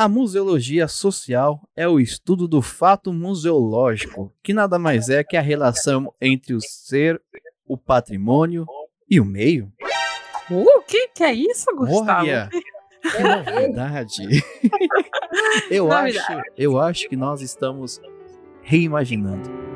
A museologia social é o estudo do fato museológico, que nada mais é que a relação entre o ser, o patrimônio e o meio. Uh, o que, que é isso, Gustavo? Olha, que novidade. eu, acho, eu acho que nós estamos reimaginando.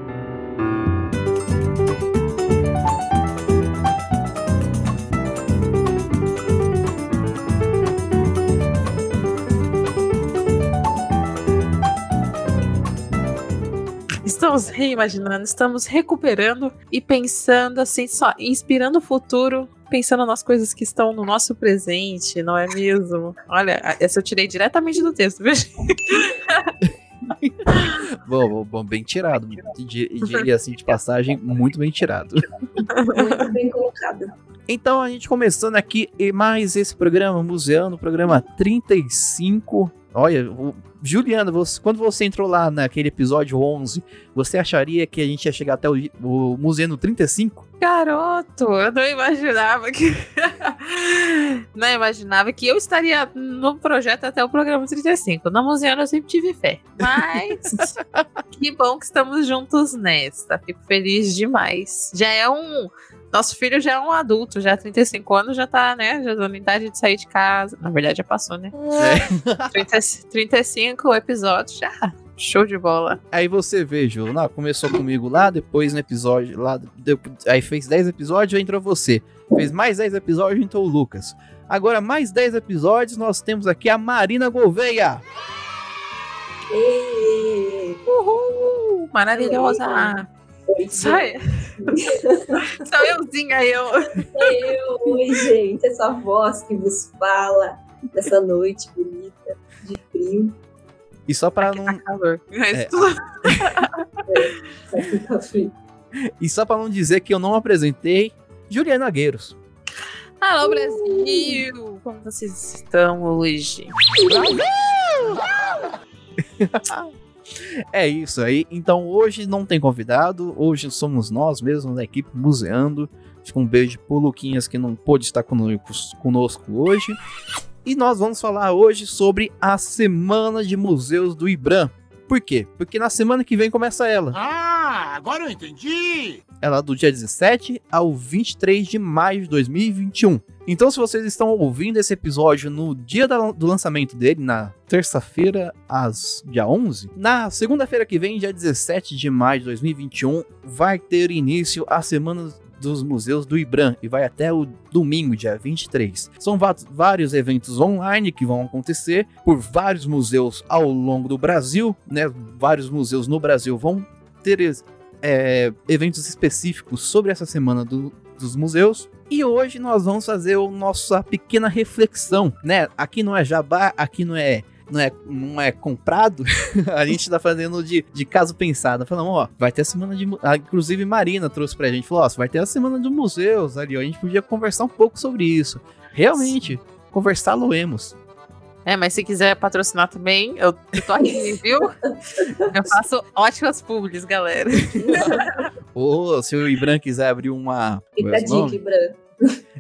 Estamos reimaginando, estamos recuperando e pensando assim, só inspirando o futuro, pensando nas coisas que estão no nosso presente, não é mesmo? Olha, essa eu tirei diretamente do texto, viu? bom, bom, bom, bem tirado. Diria assim de passagem, muito bem tirado. Muito bem colocado. Então a gente começando aqui mais esse programa Museano, programa 35. Olha, Juliana, você, quando você entrou lá naquele episódio 11, você acharia que a gente ia chegar até o, o Museu 35? Garoto, eu não imaginava que. não imaginava que eu estaria no projeto até o programa 35. Na Museu eu sempre tive fé. Mas que bom que estamos juntos nesta. Fico feliz demais. Já é um nosso filho já é um adulto, já 35 anos, já tá, né? Já dando idade de sair de casa. Na verdade, já passou, né? É. 30, 35 episódios já. Show de bola. Aí você vê, Ju, não, começou comigo lá, depois no episódio lá, aí fez 10 episódios, entrou você. Fez mais 10 episódios, entrou o Lucas. Agora, mais 10 episódios, nós temos aqui a Marina Gouveia. Uhul! Maravilhosa! Sai. Sou euzinha, eu. Eu, oi, gente. Essa voz que vos fala nessa noite bonita, de frio. E só para não. Tá calor. É, é, tá frio. E só para não dizer que eu não apresentei, Juliana Gueiros. Alô, Brasil! Como vocês estão hoje? Brasil! É isso aí. Então hoje não tem convidado, hoje somos nós mesmos da equipe Museando. Fica um beijo pro Luquinhas que não pôde estar conosco hoje. E nós vamos falar hoje sobre a Semana de Museus do IBRAM. Por quê? Porque na semana que vem começa ela. Ah, agora eu entendi! Ela é do dia 17 ao 23 de maio de 2021. Então, se vocês estão ouvindo esse episódio no dia do lançamento dele, na terça-feira, às dia 11, na segunda-feira que vem, dia 17 de maio de 2021, vai ter início a Semana dos museus do IBRAM e vai até o domingo, dia 23. São vários eventos online que vão acontecer por vários museus ao longo do Brasil, né? Vários museus no Brasil vão ter é, eventos específicos sobre essa semana do, dos museus. E hoje nós vamos fazer a nossa pequena reflexão, né? Aqui não é jabá, aqui não é não é, não é comprado, a gente tá fazendo de, de caso pensado. Falando, ó, vai ter a semana de. Ah, inclusive, Marina trouxe pra gente, falou, ó, vai ter a semana de museus ali, ó. A gente podia conversar um pouco sobre isso. Realmente, conversá-lo-emos. É, mas se quiser patrocinar também, eu, tô aqui, viu? Eu faço ótimas publis, galera. Ou se o Ibran quiser abrir uma. Fica a dica, Ibran.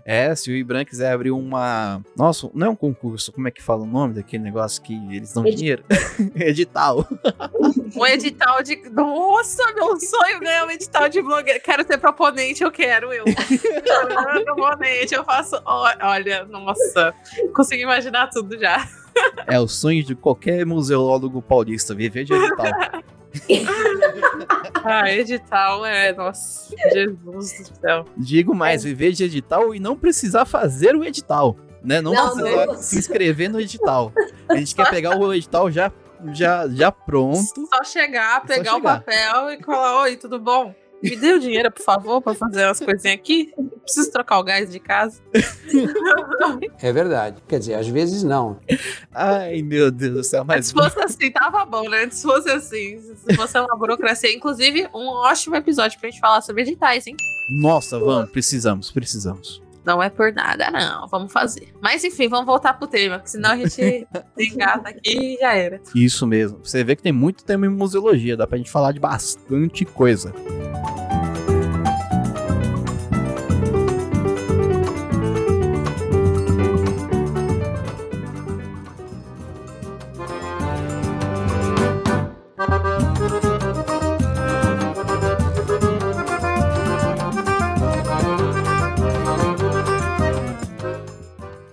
É, se o Ibran quiser abrir uma. Nossa, não é um concurso, como é que fala o nome daquele negócio que eles dão Ed... dinheiro? edital. Um edital de. Nossa, meu sonho ganhar um edital de blogueiro. Quero ser proponente, eu quero, eu. proponente, eu faço. Olha, nossa, consigo imaginar tudo já. É o sonho de qualquer museólogo paulista, viver de edital. ah, edital é. Nossa, Jesus do céu. Digo mais, viver de edital e não precisar fazer o edital. Né? Não, não precisar se inscrever no edital. A gente quer pegar o edital já, já, já pronto. Só chegar, pegar só chegar. o papel e falar: Oi, tudo bom? Me dê o dinheiro, por favor, para fazer as coisinhas aqui. Preciso trocar o gás de casa. É verdade. Quer dizer, às vezes não. Ai, meu Deus do céu. Mas se fosse assim, tava bom, né? Se fosse assim, se fosse uma burocracia. Inclusive, um ótimo episódio pra gente falar sobre editais, hein? Nossa, vamos, precisamos, precisamos. Não é por nada, não. Vamos fazer. Mas enfim, vamos voltar pro tema, porque senão a gente engata aqui e já era. Isso mesmo. Você vê que tem muito tema em museologia, dá pra gente falar de bastante coisa.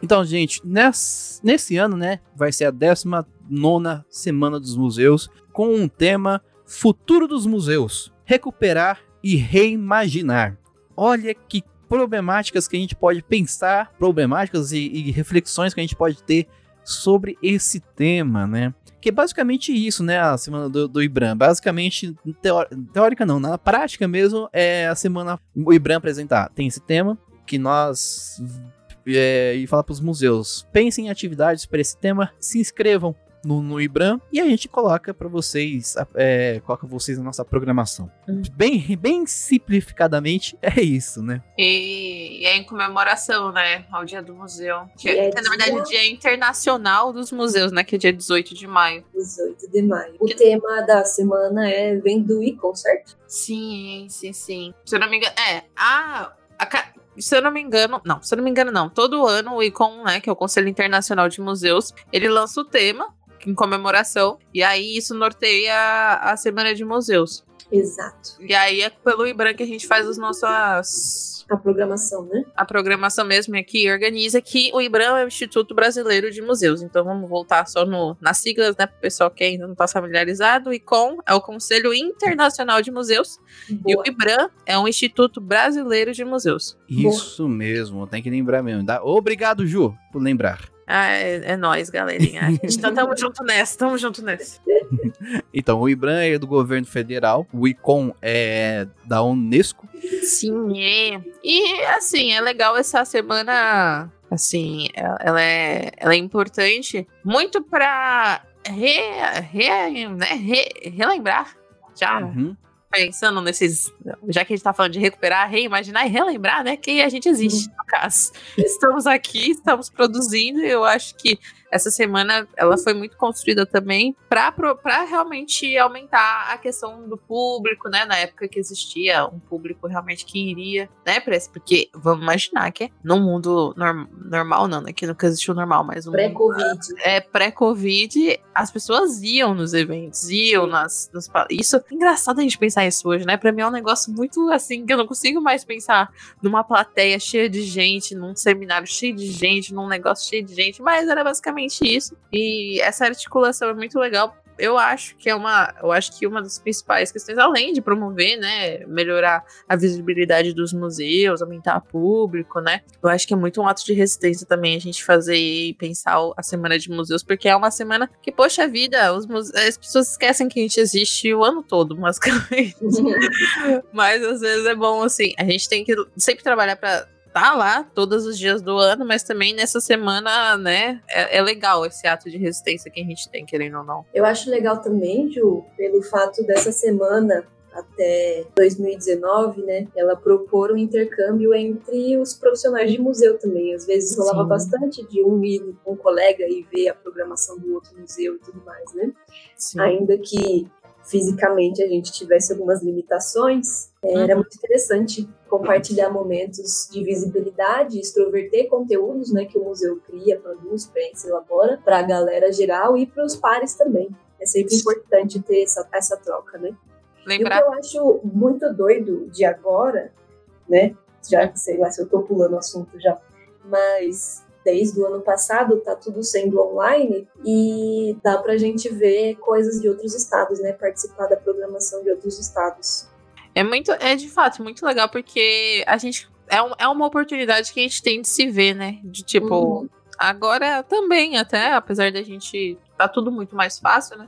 Então, gente, ness- nesse ano, né, vai ser a 19 Semana dos Museus, com um tema Futuro dos Museus, Recuperar e Reimaginar. Olha que problemáticas que a gente pode pensar, problemáticas e, e reflexões que a gente pode ter sobre esse tema, né? Que é basicamente isso, né? A semana do, do IBRAM. Basicamente, teórica não, na prática mesmo, é a semana o IBRAM apresentar. Tem esse tema que nós é, e falar para os museus: pensem em atividades para esse tema, se inscrevam no, no IBRAM e a gente coloca para vocês, é, coloca vocês na nossa programação. Hum. Bem, bem simplificadamente, é isso, né? E, e é em comemoração, né, ao Dia do Museu. Que, é que, na verdade, dia- é Dia Internacional dos Museus, né, que é dia 18 de maio. 18 de maio. O tema da semana é Vem do Icon, certo? Sim, sim, sim. Se eu não me engano, é, a, a se eu não me engano, não, se eu não me engano, não. Todo ano o ICOM, né, que é o Conselho Internacional de Museus, ele lança o tema em comemoração, e aí isso norteia a, a Semana de Museus. Exato. E aí é pelo IBRAM que a gente faz as nossas. A programação, né? A programação mesmo é que organiza que o IBRAM é o Instituto Brasileiro de Museus. Então vamos voltar só no, nas siglas, né? Para o pessoal que ainda não está familiarizado. O ICOM é o Conselho Internacional de Museus. E Boa. o IBRAM é um Instituto Brasileiro de Museus. Isso mesmo, tem que lembrar mesmo. Dá- Obrigado, Ju, por lembrar. Ah, é, é nóis, galerinha. A gente tá tamo junto nessa, tamo junto nessa. Então, o IBRAM é do governo federal, o ICOM é da Unesco. Sim, é. E assim, é legal essa semana. Assim, ela ela é, ela é importante muito pra re, re, né, re- relembrar. Já Uhum. Pensando nesses. Já que a gente tá falando de recuperar, reimaginar e relembrar, né? Que a gente existe, no caso. Estamos aqui, estamos produzindo, e eu acho que essa semana ela foi muito construída também para realmente aumentar a questão do público, né? Na época que existia um público realmente que iria, né, pra esse, porque vamos imaginar que é num mundo norm- normal, não, né? Que nunca existiu normal, mas um Pré-Covid. é, pré-Covid, as pessoas iam nos eventos, iam nas, nos pa- Isso é engraçado a gente pensar isso hoje, né? Pra mim é um negócio muito assim, que eu não consigo mais pensar numa plateia cheia de gente, num seminário cheio de gente, num negócio cheio de gente, mas era basicamente isso. E essa articulação é muito legal. Eu acho que é uma, eu acho que uma das principais questões, além de promover, né, melhorar a visibilidade dos museus, aumentar o público, né, eu acho que é muito um ato de resistência também a gente fazer e pensar a semana de museus, porque é uma semana que, poxa vida, os muse- as pessoas esquecem que a gente existe o ano todo, basicamente. mas às vezes é bom, assim, a gente tem que sempre trabalhar pra tá lá todos os dias do ano, mas também nessa semana, né, é, é legal esse ato de resistência que a gente tem, querendo ou não. Eu acho legal também, Ju, pelo fato dessa semana até 2019, né, ela propor um intercâmbio entre os profissionais de museu também. Às vezes rolava Sim. bastante de um ir com um colega e ver a programação do outro museu e tudo mais, né? Sim. Ainda que fisicamente a gente tivesse algumas limitações, Uhum. era muito interessante compartilhar momentos de visibilidade, extroverter conteúdos, né, que o museu cria, produz, pensa, elabora para a galera geral e para os pares também. É sempre importante ter essa, essa troca, né? E o que Lembrar eu acho muito doido de agora, né? Já sei lá se eu tô pulando o assunto já, mas desde o ano passado tá tudo sendo online e dá pra gente ver coisas de outros estados, né? Participar da programação de outros estados. É muito, é de fato muito legal porque a gente é, um- é uma oportunidade que a gente tem de se ver, né? De tipo, Uhum. agora também, até, apesar da gente. Tá tudo muito mais fácil, né?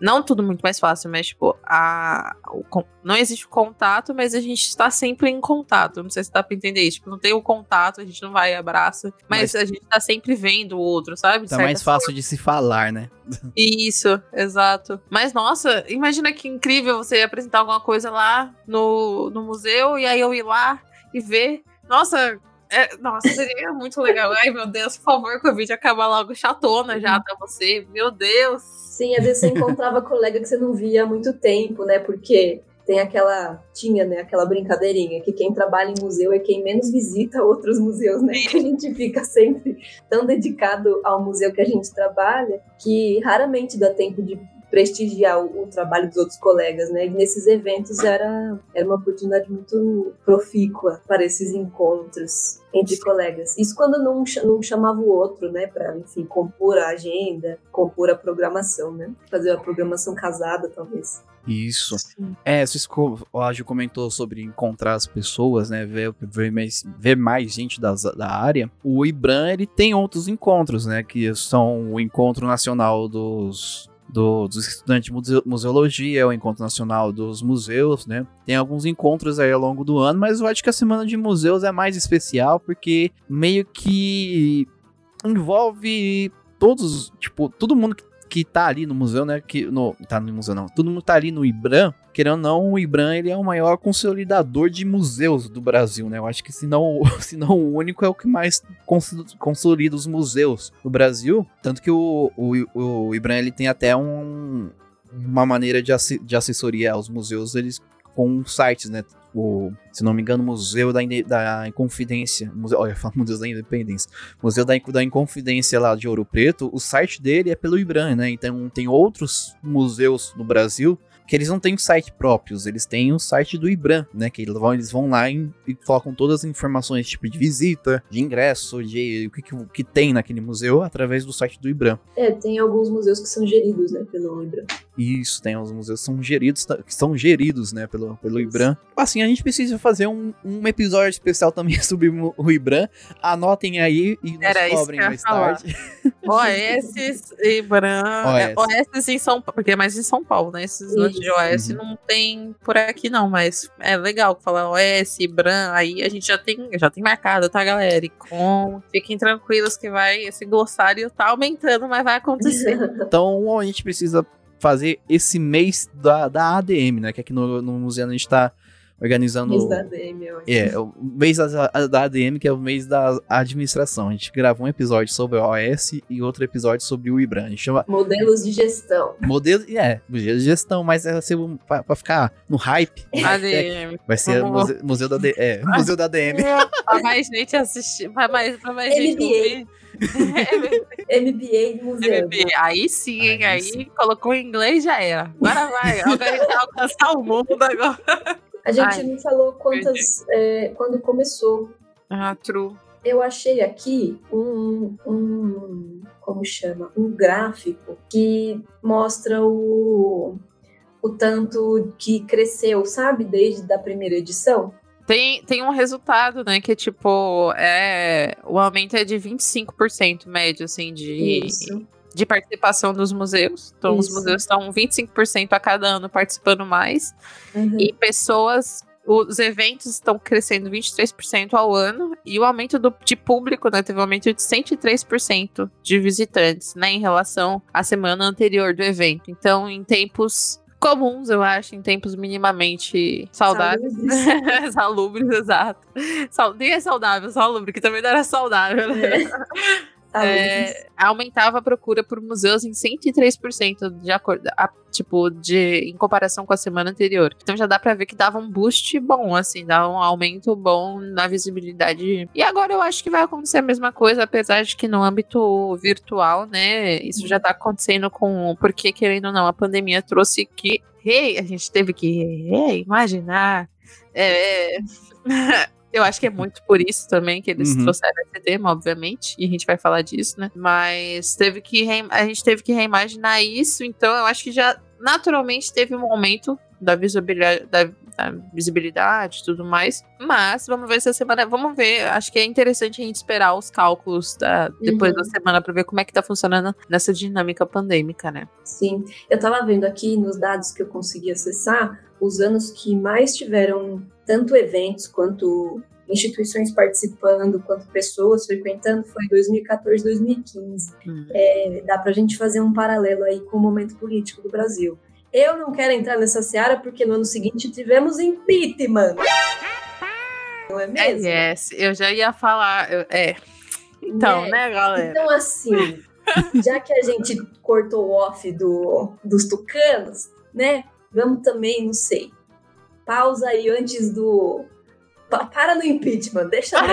Não tudo muito mais fácil, mas, tipo, a, o não existe o contato, mas a gente está sempre em contato. Não sei se dá pra entender isso. Tipo, não tem o contato, a gente não vai e abraça, mas, Mas- a gente tá sempre vendo o outro, sabe? De Tá mais fácil de se falar, né? isso, exato. Mas nossa, imagina que incrível você apresentar alguma coisa lá no, no museu e aí eu ir lá e ver. Nossa, é- nossa, seria muito legal. Ai, meu Deus, por favor, vídeo acabar logo chatona já pra você. Meu Deus. Sim, às vezes você encontrava colega que você não via há muito tempo, né? Porque tem aquela. Tinha, né? Aquela brincadeirinha que quem trabalha em museu é quem menos visita outros museus, né? Que a gente fica sempre tão dedicado ao museu que a gente trabalha que raramente dá tempo de prestigiar o, o, trabalho dos outros colegas, né? E nesses eventos era, era uma oportunidade muito profícua para esses encontros entre colegas. Isso quando não, não chamava o outro, né? Para, enfim, compor a agenda, compor a programação, né? Fazer a programação casada, talvez. Isso. Sim. É, o Ágil comentou sobre encontrar as pessoas, né? Ver, ver, mais, ver mais gente das, da área. O IBRAM, ele tem outros encontros, né? Que são o Encontro Nacional dos do, dos estudantes de museologia, o Encontro Nacional dos Museus, né? Tem alguns encontros aí ao longo do ano, mas eu acho que a Semana de Museus é mais especial porque meio que envolve todos, tipo, todo mundo que que tá ali no museu, né? Que no, tá no museu não. Todo mundo tá ali no IBRAM. Querendo ou não, o IBRAM ele é o maior consolidador de museus do Brasil, né? Eu acho que se não, se não o único é o que mais consolida os museus do Brasil. Tanto que o, o, o IBRAM ele tem até um, uma maneira de, de assessoria aos museus, eles com sites, né? O, se não me engano, Museu da, da Inconfidência. Museu, olha, falo Museu da Independência. Museu da, da Inconfidência lá de Ouro Preto, o site dele é pelo IBRAM, né? Então tem outros museus no Brasil que eles não têm site próprios, eles têm o site do IBRAM, né? Que eles vão, eles vão lá e, e colocam todas as informações, tipo de visita, de ingresso, de o que, que, que, tem naquele museu através do site do IBRAM. É, tem alguns museus que são geridos, né, pelo IBRAM. Isso, tem os museus que são geridos, que são geridos, né, pelo, pelo IBRAM. Assim, a gente precisa fazer um, um episódio especial também sobre o IBRAM. Anotem aí e nos Era cobrem mais tarde. OS, IBRAM, OS. OS em São Paulo, porque é mais em São Paulo, né? Esses de OS uhum. não tem por aqui não, mas é legal falar OS, Bran, aí a gente já tem, já tem marcado, tá, galera? E com, fiquem tranquilos que vai, esse glossário tá aumentando, mas vai acontecer. então a gente precisa fazer esse mês da, da ADM, né? Que aqui no, no museu a gente tá organizando. Mês da ADM, eu acho. É, o mês da, da ADM, que é o mês da administração. A gente gravou um episódio sobre o OS e outro episódio sobre o IBRAN. A gente chama. Modelos de gestão. Modelos, é, modelos de gestão, mas é ser pra, pra ficar no hype. ADM. Vai ser museu, museu, da, é, museu da ADM. pra mais gente assistir, pra mais, pra mais gente ouvir. MBA museu. MBA. Aí sim, hein? Aí, aí colocou em inglês já era. Agora vai. Agora vai alcançar o mundo agora. A gente Ai, não falou quantas. É, quando começou. Ah, true. Eu achei aqui um, um. Como chama? Um gráfico que mostra o. O tanto que cresceu, sabe? Desde a primeira edição. Tem, tem um resultado, né? Que tipo, é, o aumento é de 25% médio, assim, de. Isso de participação dos museus. Então, Isso. os museus estão 25% a cada ano participando mais. Uhum. E pessoas. Os eventos estão crescendo 23% ao ano. E o aumento do, de público, né? Teve um aumento de 103% de visitantes, né? Em relação à semana anterior do evento. Então, em tempos comuns, eu acho, em tempos minimamente saudáveis. Salubres, Salubres exato. Nem é saudável, salubre, que também não era saudável, né? É. É, aumentava a procura por museus em 103% de acordo, a, tipo, de em comparação com a semana anterior. Então já dá para ver que dava um boost bom, assim, dá um aumento bom na visibilidade. E agora eu acho que vai acontecer a mesma coisa, apesar de que no âmbito virtual, né, isso já tá acontecendo com porque querendo ou não, a pandemia trouxe que hey, a gente teve que hey, imaginar é, Eu acho que é muito por isso também que eles uhum. trouxeram esse tema, obviamente, e a gente vai falar disso, né? Mas teve que a gente teve que reimaginar isso, então eu acho que já naturalmente teve um aumento da visibilidade, da, da visibilidade e tudo mais. Mas vamos ver se a semana. Vamos ver. Acho que é interessante a gente esperar os cálculos da, depois uhum. da semana para ver como é que tá funcionando nessa dinâmica pandêmica, né? Sim. Eu tava vendo aqui nos dados que eu consegui acessar os anos que mais tiveram tanto eventos quanto instituições participando, quanto pessoas frequentando, foi 2014, 2015. Hum. É, dá para a gente fazer um paralelo aí com o momento político do Brasil. Eu não quero entrar nessa seara porque no ano seguinte tivemos impeachment. Não é mesmo? É, yes. eu já ia falar. É. Então, é. né, galera? Então, assim, já que a gente cortou o off do, dos tucanos, né? Vamos também, não sei, pausa aí antes do. Pa- Para no impeachment, deixa.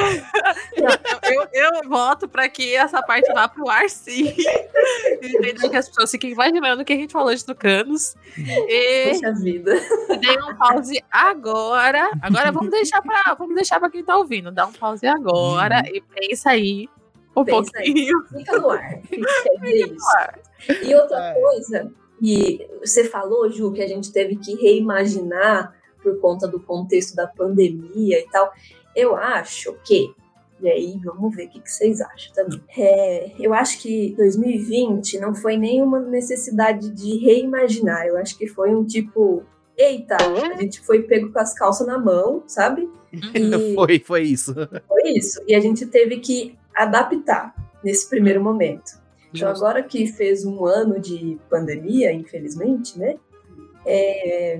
Eu, eu voto pra que essa parte vá pro ar, sim. Entendeu? Que as pessoas fiquem imaginando o que a gente falou de tucanos. E Deixa a vida. dê um pause agora. Agora vamos deixar pra, vamos deixar pra quem tá ouvindo. Dá um pause agora e pensa aí um Pensa aí. pouquinho. Fica no ar. Quer dizer isso. E outra É. coisa, que você falou, Ju, que a gente teve que reimaginar por conta do contexto da pandemia e tal. Eu acho que, e aí vamos ver o que, que vocês acham também. É, eu acho que 2020 não foi nenhuma necessidade de reimaginar. Eu acho que foi um tipo. Eita, a gente foi pego com as calças na mão, sabe? E Foi, foi isso. foi isso. E a gente teve que adaptar nesse primeiro momento. Então, agora que fez um ano de pandemia, infelizmente, né? é,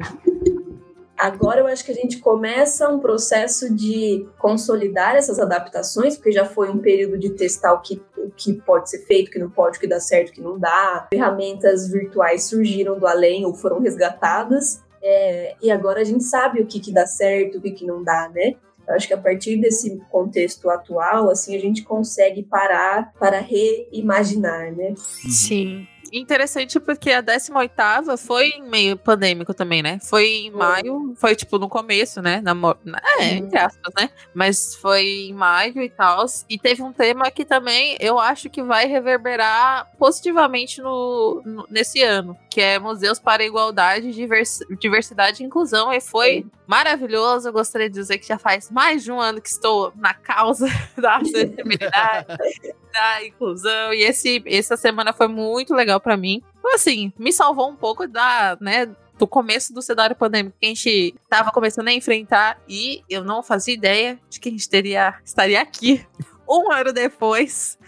Agora eu acho que a gente começa um processo de consolidar essas adaptações, porque já foi um período de testar o que, o que pode ser feito, o que não pode, o que dá certo, o que não dá. Ferramentas virtuais surgiram do além ou foram resgatadas. é, e agora a gente sabe o que, que dá certo, o que, que não dá, né? Eu acho que a partir desse contexto atual, assim, a gente consegue parar para reimaginar, né? Sim. Interessante porque a 18ª foi meio pandêmico também, né? Foi em maio, foi tipo no começo, né? Na, na- é, Uhum. entre aspas, né? Mas foi em maio e tal. E teve um tema que também eu acho que vai reverberar positivamente no, no- nesse ano, que é Museus para a Igualdade, Divers- Diversidade e Inclusão. E foi maravilhoso. Eu gostaria de dizer que já faz mais de um ano que estou na causa da acessibilidade da inclusão. E esse, essa semana foi muito legal pra mim. Então, Assim, me salvou um pouco da, né, do começo do cenário pandêmico que a gente tava começando a enfrentar e eu não fazia ideia de que a gente teria, estaria aqui um ano depois.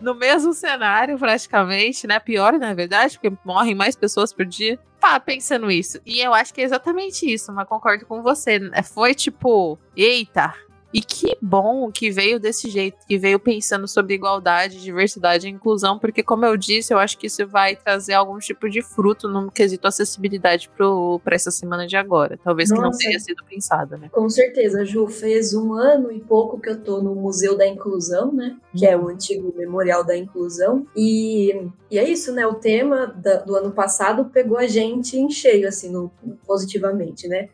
No mesmo cenário, praticamente, né? Pior, na verdade, porque morrem mais pessoas por dia. Pá, pensando isso. E eu acho que é exatamente isso, mas concordo com você. né? Foi tipo, eita, e que bom que veio desse jeito, que veio pensando sobre igualdade, diversidade e inclusão, porque, como eu disse, eu acho que isso vai trazer algum tipo de fruto no quesito acessibilidade para essa semana de agora. Talvez que não Nossa. tenha sido pensada, né? Com certeza, Ju, fez um ano e pouco que eu tô no Museu da Inclusão, né? Que é o antigo Memorial da Inclusão. E, e é isso, né? O tema da- do ano passado pegou a gente em cheio, assim, no- positivamente, né?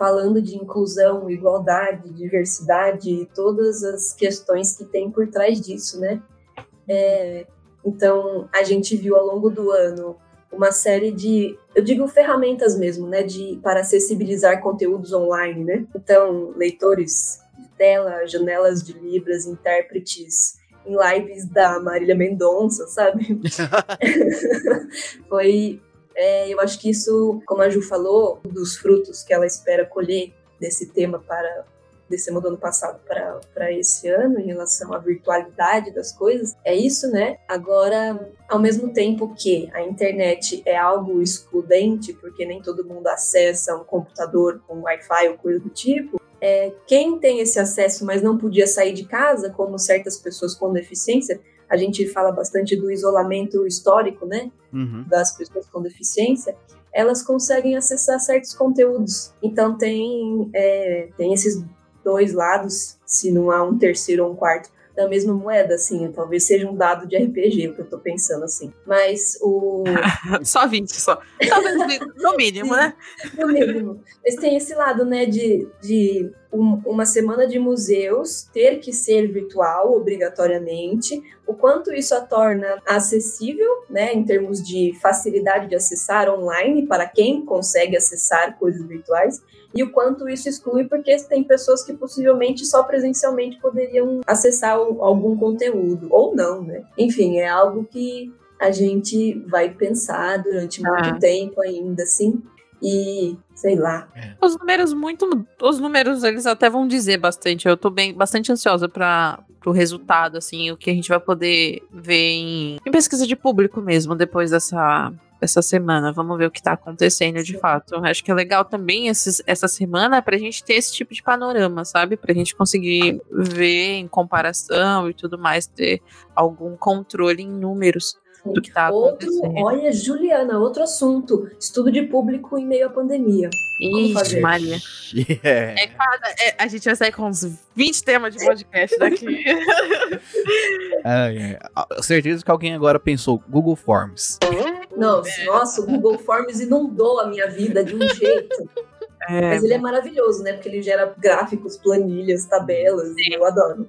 Falando de inclusão, igualdade, diversidade e todas as questões que tem por trás disso, né? É, então, a gente viu ao longo do ano uma série de, eu digo ferramentas mesmo, né, de para acessibilizar conteúdos online, né? Então, leitores de tela, janelas de libras, intérpretes em lives da Marília Mendonça, sabe? Foi, é, eu acho que isso, como a Ju falou, dos frutos que ela espera colher desse tema para desse tema do ano passado para para esse ano em relação à virtualidade das coisas, é isso, né? Agora, ao mesmo tempo que a internet é algo excludente, porque nem todo mundo acessa um computador com Wi-Fi ou coisa do tipo, é, quem tem esse acesso, mas não podia sair de casa, como certas pessoas com deficiência, a gente fala bastante do isolamento histórico, né? Uhum. das pessoas com deficiência, elas conseguem acessar certos conteúdos. Então tem, é, tem esses dois lados, se não há um terceiro ou um quarto da mesma moeda, assim, talvez seja um dado de RPG, o que eu tô pensando assim. Mas o Só 20, só. Talvez no mínimo, né? no mínimo. Mas tem esse lado, né, de, de um- uma semana de museus ter que ser virtual obrigatoriamente, o quanto isso a torna acessível, né, em termos de facilidade de acessar online para quem consegue acessar coisas virtuais, e o quanto isso exclui porque tem pessoas que possivelmente só presencialmente poderiam acessar algum conteúdo, ou não, né? Enfim, é algo que a gente vai pensar durante muito Ah. tempo ainda, assim, e sei lá. Os números muito. Os números, eles até vão dizer bastante. Eu tô bem, bastante ansiosa para o resultado, assim, o que a gente vai poder ver em, em pesquisa de público mesmo, depois dessa. Essa semana, vamos ver o que tá acontecendo de fato. Eu Acho que é legal também esses, essa semana pra gente ter esse tipo de panorama, sabe? Pra gente conseguir ver em comparação e tudo mais, ter algum controle em números. Do que tá acontecendo. olha, Juliana, outro assunto. Estudo de público em meio à pandemia. Ixi? Maria. É. É cada, é, a gente vai sair com uns 20 temas de podcast daqui. Ai, ai. Ah, Certeza que alguém agora pensou Google Forms. Não, nossa, o Google Forms inundou a minha vida de um jeito. Mas ele é maravilhoso, né? Porque ele gera gráficos, planilhas, tabelas. Eu adoro.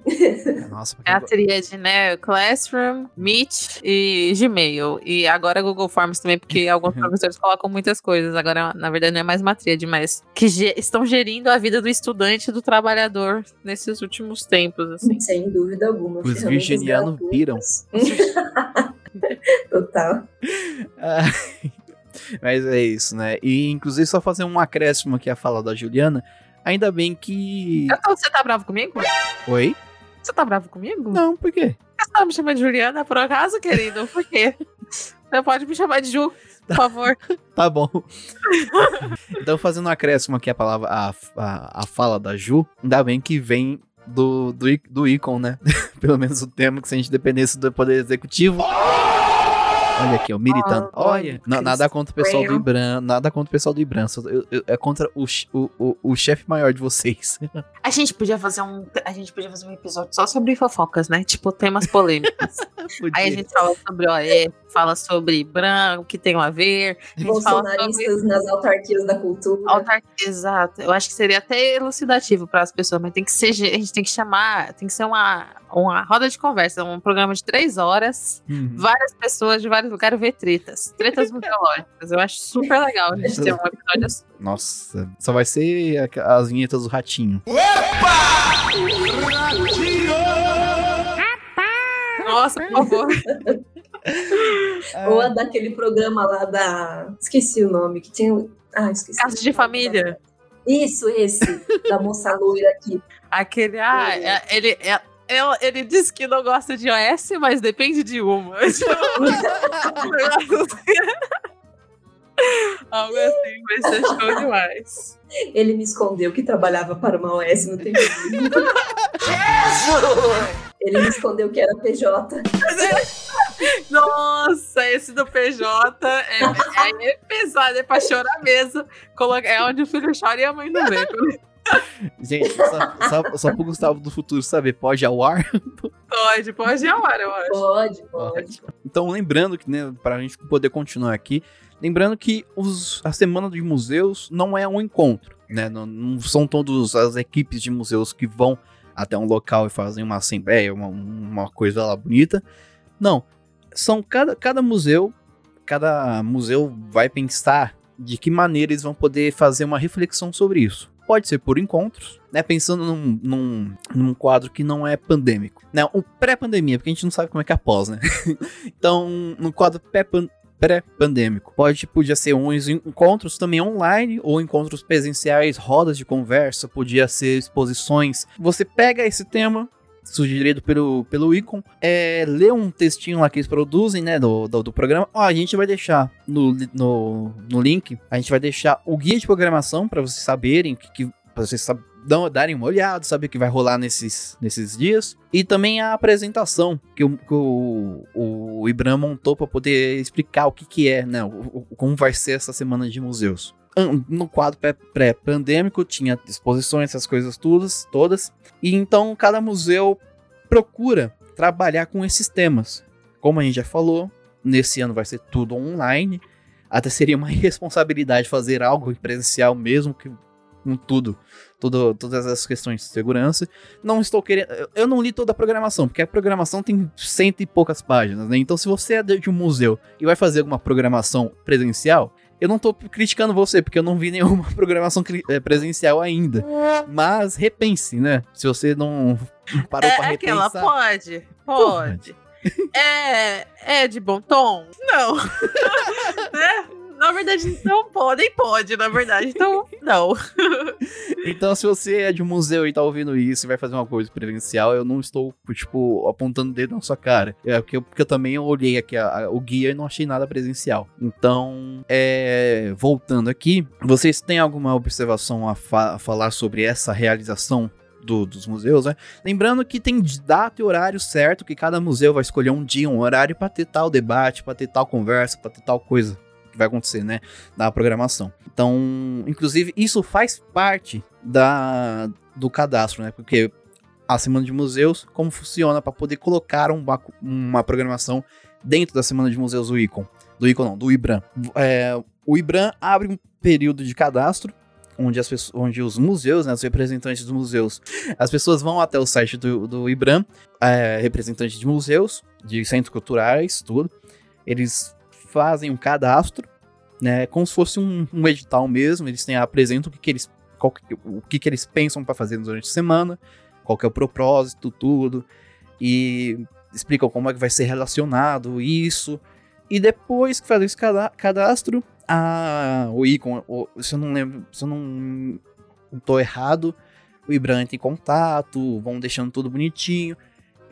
Nossa, É a tríade, né? Classroom, Meet e Gmail. E agora Google Forms também, porque alguns professores colocam muitas coisas. Agora, na verdade, não é mais uma tríade, mas que ge- estão gerindo a vida do estudante e do trabalhador nesses últimos tempos, assim. Sem dúvida alguma. Os virginianos gratuitas. Total. Ah, Mas é isso, né? E inclusive só fazer um acréscimo aqui à fala da Juliana. Ainda bem que. Tô- Você tá bravo comigo? Oi? Você tá bravo comigo? Não, por quê? Você tá me chamando de Juliana, por acaso, querido? Por quê? Você pode me chamar de Ju, por favor. Tá bom. então, fazendo um acréscimo aqui à palavra, a, a, a fala da Ju, ainda bem que vem do, do, do Icon, né? Pelo menos o tema que se a gente dependesse do Poder Executivo. Olha aqui, ó, militando. Oh, Olha, na- nada contra o pessoal do. Ibram, nada contra o pessoal do Ibram, só- eu- eu- é contra o, o, o, o chefe maior de vocês. A gente podia fazer um. A gente podia fazer um episódio só sobre fofocas, né? Tipo, temas polêmicos. Aí a gente fala sobre OE, fala sobre branco, que tem a ver. A gente fala sobre Bolsonaristas nas autarquias da cultura. autarquia. Exato. Eu acho que seria até elucidativo para as pessoas, mas tem que ser. A gente tem que chamar. Tem que ser uma, uma roda de conversa, um programa de três horas. Uhum. Várias pessoas de vários lugares ver tretas. Tretas museológicas. Eu acho super legal a gente ter um episódio assim. Nossa, só vai ser as vinhetas do ratinho. Nossa, por favor. Ou a daquele programa lá da. Esqueci o nome, que tinha. Ah, esqueci. Casa de família. Isso, esse. da moça loira aqui. Aquele, ah, É. é- ele, é- ela- ele disse que não gosta de OS, mas depende de uma. Algo assim, vai ser show demais. Ele me escondeu que trabalhava para uma OS no tempo. Ele me escondeu que era PJ. Nossa, esse do PJ é, é, é pesado, é pra chorar mesmo. É onde o filho chora e a mãe não vê. Gente, só, só, só pro Gustavo do futuro saber, pode ao ar? Pode, pode ir a hora, eu acho. Pode, pode. Então, lembrando que, né, pra gente poder continuar aqui, lembrando que os, a Semana de Museus não é um encontro, né? Não, não são todas as equipes de museus que vão até um local e fazem uma assembleia, uma, uma coisa lá bonita. Não. São cada, cada museu, cada museu vai pensar de que maneira eles vão poder fazer uma reflexão sobre isso. Pode ser por encontros, né? Pensando num, num, num quadro que não é pandêmico. Né? Um pré-pandemia, porque a gente não sabe como é que é após, né? então, no quadro pré-pan- pré-pandêmico. Pode, podia ser uns encontros também online ou encontros presenciais, rodas de conversa, podia ser exposições. Você pega esse tema sugerido pelo, pelo Icon, é, lê um textinho lá que eles produzem, né, do, do, do programa. Ó, a gente vai deixar no, no, no link, a gente vai deixar o guia de programação para vocês saberem que, que pra vocês sab- dão, darem uma olhada, saber o que vai rolar nesses, nesses dias. E também a apresentação que o, que o, o Ibram montou para poder explicar o que, que é, né? o- o- como vai ser essa semana de museus. No quadro pré- pré-pandêmico tinha exposições, essas coisas todas, todas. E então cada museu procura trabalhar com esses temas. Como a gente já falou, nesse ano vai ser tudo online. Até seria uma irresponsabilidade fazer algo presencial mesmo que com tudo, tudo, todas as questões de segurança. Não estou querendo, eu- não li toda a programação, porque a programação tem cento e poucas páginas, né? Então se você é de um museu e vai fazer alguma programação presencial, eu não tô criticando você, porque eu não vi nenhuma programação eh, presencial ainda. Mas repense, né? Se você não parou É pra aquela, repensar. pode, pode. é, é de bom tom? Não. né? Na verdade, não pode, nem pode, na verdade. Então, não. Então, se você é de um museu e tá ouvindo isso e vai fazer uma coisa presencial, eu não estou, tipo, apontando o dedo na sua cara. É porque porque eu também olhei aqui a- a- o guia e não achei nada presencial. Então, é, voltando aqui, vocês têm alguma observação a, fa- a falar sobre essa realização do- dos museus, né? Lembrando que tem data e horário certo, que cada museu vai escolher um dia, um horário pra ter tal debate, pra ter tal conversa, pra ter tal coisa que vai acontecer, né? Da programação. Então, inclusive, isso faz parte da, do cadastro, né? Porque a Semana de Museus, como funciona para poder colocar uma, uma programação dentro da Semana de Museus do ICON. Do ICON não, do IBRAM. É, o IBRAM abre um período de cadastro, onde, as pessoas, onde os museus, né, os representantes dos museus, as pessoas vão até o site do, do IBRAM, é, representantes de museus, de centros culturais, tudo. Eles fazem um cadastro, né, como se fosse um, um edital mesmo, eles têm, apresentam o que, que eles que- o que, que eles pensam para fazer durante a semana, qual que é o propósito, tudo, e explicam como é que vai ser relacionado isso. E depois que faz esse cada- cadastro, a, o Icon, o- se eu não lembro, se eu não tô errado, o Ibram entra em contato, vão deixando tudo bonitinho,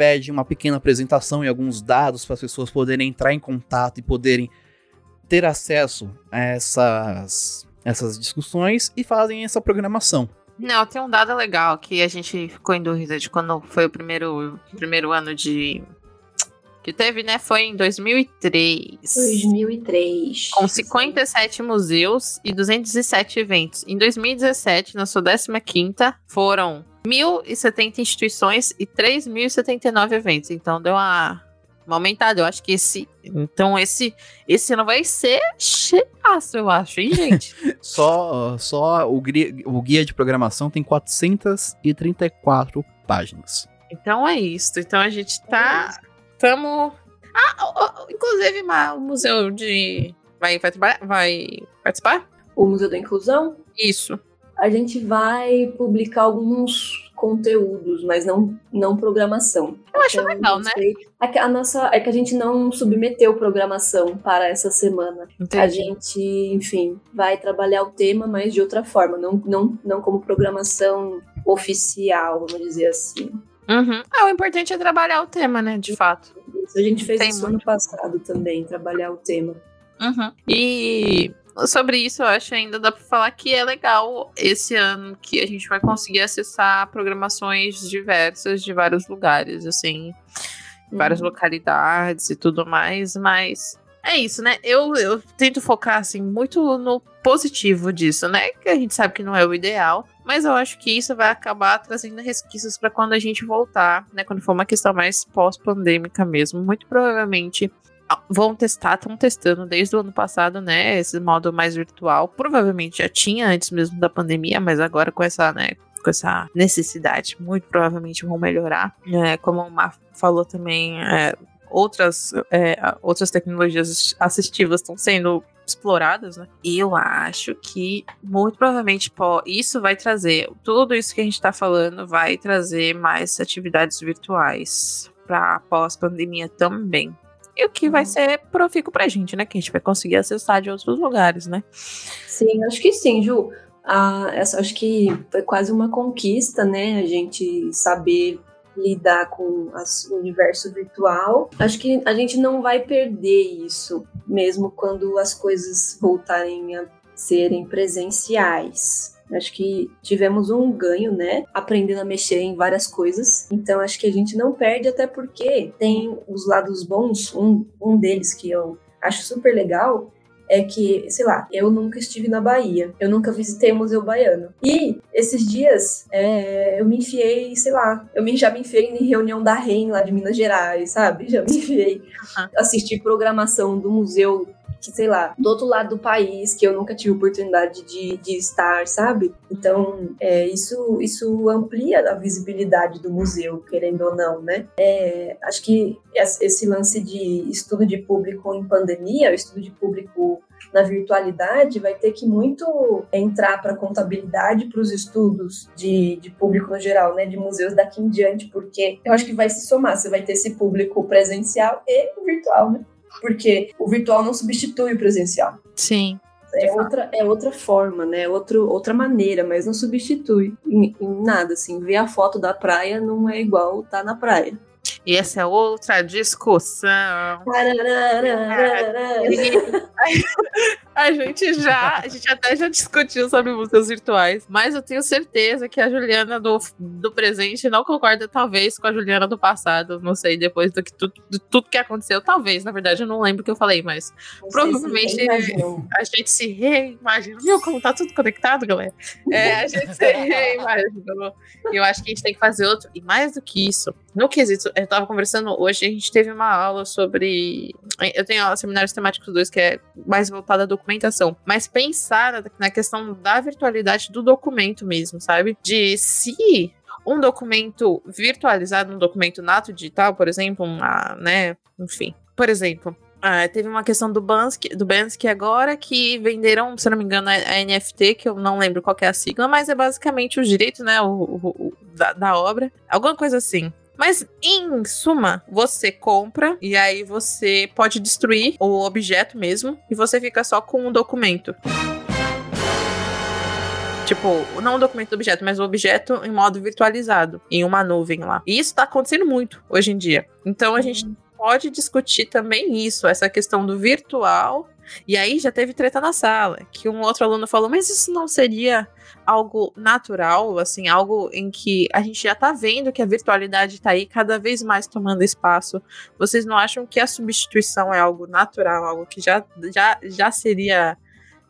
pede uma pequena apresentação e alguns dados para as pessoas poderem entrar em contato e poderem ter acesso a essas, essas discussões e fazem essa programação. Não, tem um dado legal que a gente ficou em dúvida de quando foi o primeiro, primeiro ano de. Que teve, né? Foi em 2003. 2003. Com 57 museus e 207 eventos. Em 2017, na sua 15ª, foram 1.070 instituições e 3.079 eventos. Então deu uma, uma aumentada. Eu acho que esse. Então esse, esse ano vai ser cheiraço, eu acho, hein, gente? Só, só o, o guia de programação tem 434 páginas. Então é isso. Então a gente tá. Tamo. Ah, inclusive, o museu de. Vai, vai, trabalhar, vai participar? O Museu da Inclusão, Isso. A gente vai publicar alguns conteúdos, mas não, não programação. Eu acho Então, legal, né? sei. É que a nossa, é que a gente não submeteu programação para essa semana. A Entendi. gente, enfim, vai trabalhar o tema, mas de outra forma, não, não, não como programação oficial, vamos dizer assim. Uhum. Ah, o importante é trabalhar o tema, né? De fato. Isso a gente fez Tem isso muito. ano passado também, trabalhar o tema. Uhum. E sobre isso, eu acho ainda dá pra falar que é legal esse ano que a gente vai conseguir acessar programações diversas de vários lugares, assim, várias Uhum. localidades e tudo mais, mas é isso, né? Eu, eu tento focar, assim, muito no positivo disso, né? Que a gente sabe que não é o ideal, mas eu acho que isso vai acabar trazendo resquícios para quando a gente voltar, né? Quando for uma questão mais pós-pandêmica mesmo. Muito provavelmente vão testar, estão testando desde o ano passado, né? Esse modo mais virtual. Provavelmente já tinha antes mesmo da pandemia, mas agora com essa, né? Com essa necessidade, muito provavelmente vão melhorar. É, como o Mar falou também, é, outras, é, outras tecnologias assistivas estão sendo exploradas, né? Eu acho que muito provavelmente pô, isso vai trazer tudo isso que a gente está falando vai trazer mais atividades virtuais para pós-pandemia também. E o que vai Uhum. ser profícuo pra gente, né? Que a gente vai conseguir acessar de outros lugares, né? Sim, acho que sim, Ju. Ah, essa, acho que foi quase uma conquista, né? A gente saber lidar com o universo virtual. Acho que a gente não vai perder isso, mesmo quando as coisas voltarem a serem presenciais. Acho que tivemos um ganho, né? Aprendendo a mexer em várias coisas. Então acho que a gente não perde, até porque tem os lados bons. Um, um deles que eu acho super legal é que, sei lá, eu nunca estive na Bahia, eu nunca visitei o Museu Baiano. E esses dias é, eu me enfiei, sei lá, eu me, já me enfiei em reunião da REM lá de Minas Gerais, sabe? Já me enfiei Aham. assistir programação do museu. Que, sei lá, do outro lado do país, que eu nunca tive oportunidade de, de estar, sabe? Então, é, isso, isso amplia a visibilidade do museu, querendo ou não, né? É, acho que es- esse lance de estudo de público em pandemia, o estudo de público na virtualidade, vai ter que muito entrar para contabilidade para os estudos de, de público no geral, né? De museus daqui em diante, porque eu acho que vai se somar. Você vai ter esse público presencial e virtual, né? Porque o virtual não substitui o presencial. Sim. É outra, é outra forma, né? Outro, outra maneira, mas não substitui em, em nada, assim. Ver a foto da praia não é igual estar na praia. E essa é outra discussão. A gente já, a gente até já discutiu sobre museus virtuais, mas eu tenho certeza que a Juliana do, do presente não concorda, talvez, com a Juliana do passado. Não sei, depois do que tudo, de tudo que aconteceu. Talvez, na verdade, eu não lembro o que eu falei, mas Vocês provavelmente a gente se reimagina. Viu como tá tudo conectado, galera? É, a gente se reimaginou. Eu acho que a gente tem que fazer outro. E mais do que isso, no quesito, eu tava conversando hoje, a gente teve uma aula sobre. Eu tenho aula seminários temáticos 2, que é mais voltada à documentação. Mas pensar na- questão da virtualidade do documento mesmo, sabe? De se um documento virtualizado, um documento nato digital, por exemplo, uma, né? Enfim. Por exemplo, ah, teve uma questão do Bansky, do Bansky agora que venderam, se não me engano, a NFT, que eu não lembro qual é a sigla, mas é basicamente os direitos, né, o, o- o- da, da obra, alguma coisa assim. Mas, em suma, você compra e aí você pode destruir o objeto mesmo e você fica só com o documento. Tipo, não o documento do objeto, mas o objeto em modo virtualizado, em uma nuvem lá. E isso tá acontecendo muito hoje em dia. Então a gente pode discutir também isso, essa questão do virtual. E aí já teve treta na sala, que um outro aluno falou, mas isso não seria algo natural, assim, algo em que a gente já tá vendo que a virtualidade tá aí cada vez mais tomando espaço. Vocês não acham que a substituição é algo natural, algo que já, já, já seria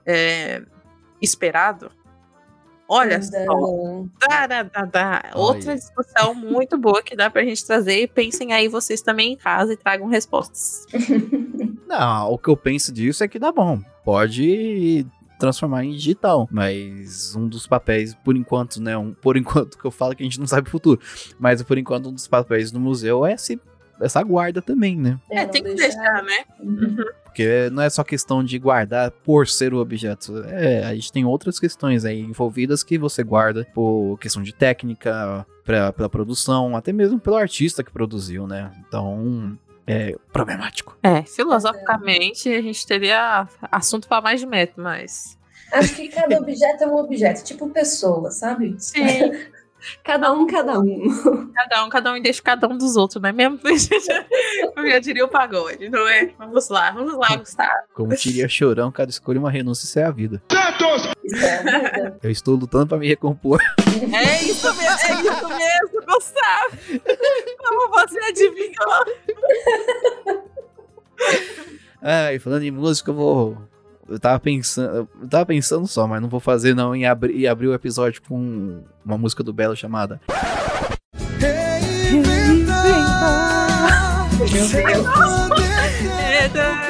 é, esperado? Olha só. Não. Dá, dá, dá, dá. Outra discussão muito boa que dá pra gente trazer. E pensem aí vocês também em casa e tragam respostas. Não, o que eu penso disso é que dá bom. Pode transformar em digital, mas um dos papéis, por enquanto, né, um, por enquanto que eu falo que a gente não sabe o futuro, mas por enquanto um dos papéis do museu é esse, essa guarda também, né? É, não tem que deixar- deixar, né? Uhum. Porque não é só questão de guardar por ser o objeto. É, a gente tem outras questões aí envolvidas que você guarda por questão de técnica, pra, pela produção, até mesmo pelo artista que produziu, né? Então, é problemático. É, filosoficamente a gente teria assunto pra mais de metro, mas. Acho que cada objeto é um objeto, tipo pessoa, sabe? Sim, Cada um, cada um. cada um, cada um e deixa cada um dos outros, não é mesmo? Eu já diria o pagode, não é? Vamos lá, vamos lá, Gustavo. Como diria Chorão, cada escolha é uma renúncia, isso é a vida. Isso é a vida. Eu estou lutando pra me recompor. É isso mesmo, é isso mesmo, Gustavo. Como você adivinhou? Ah, e falando em música, eu vou. Eu tava pensando. Eu tava pensando só, mas não vou fazer não em abrir, abrir o episódio com uma música do Belo chamada. É, tarará, tarará,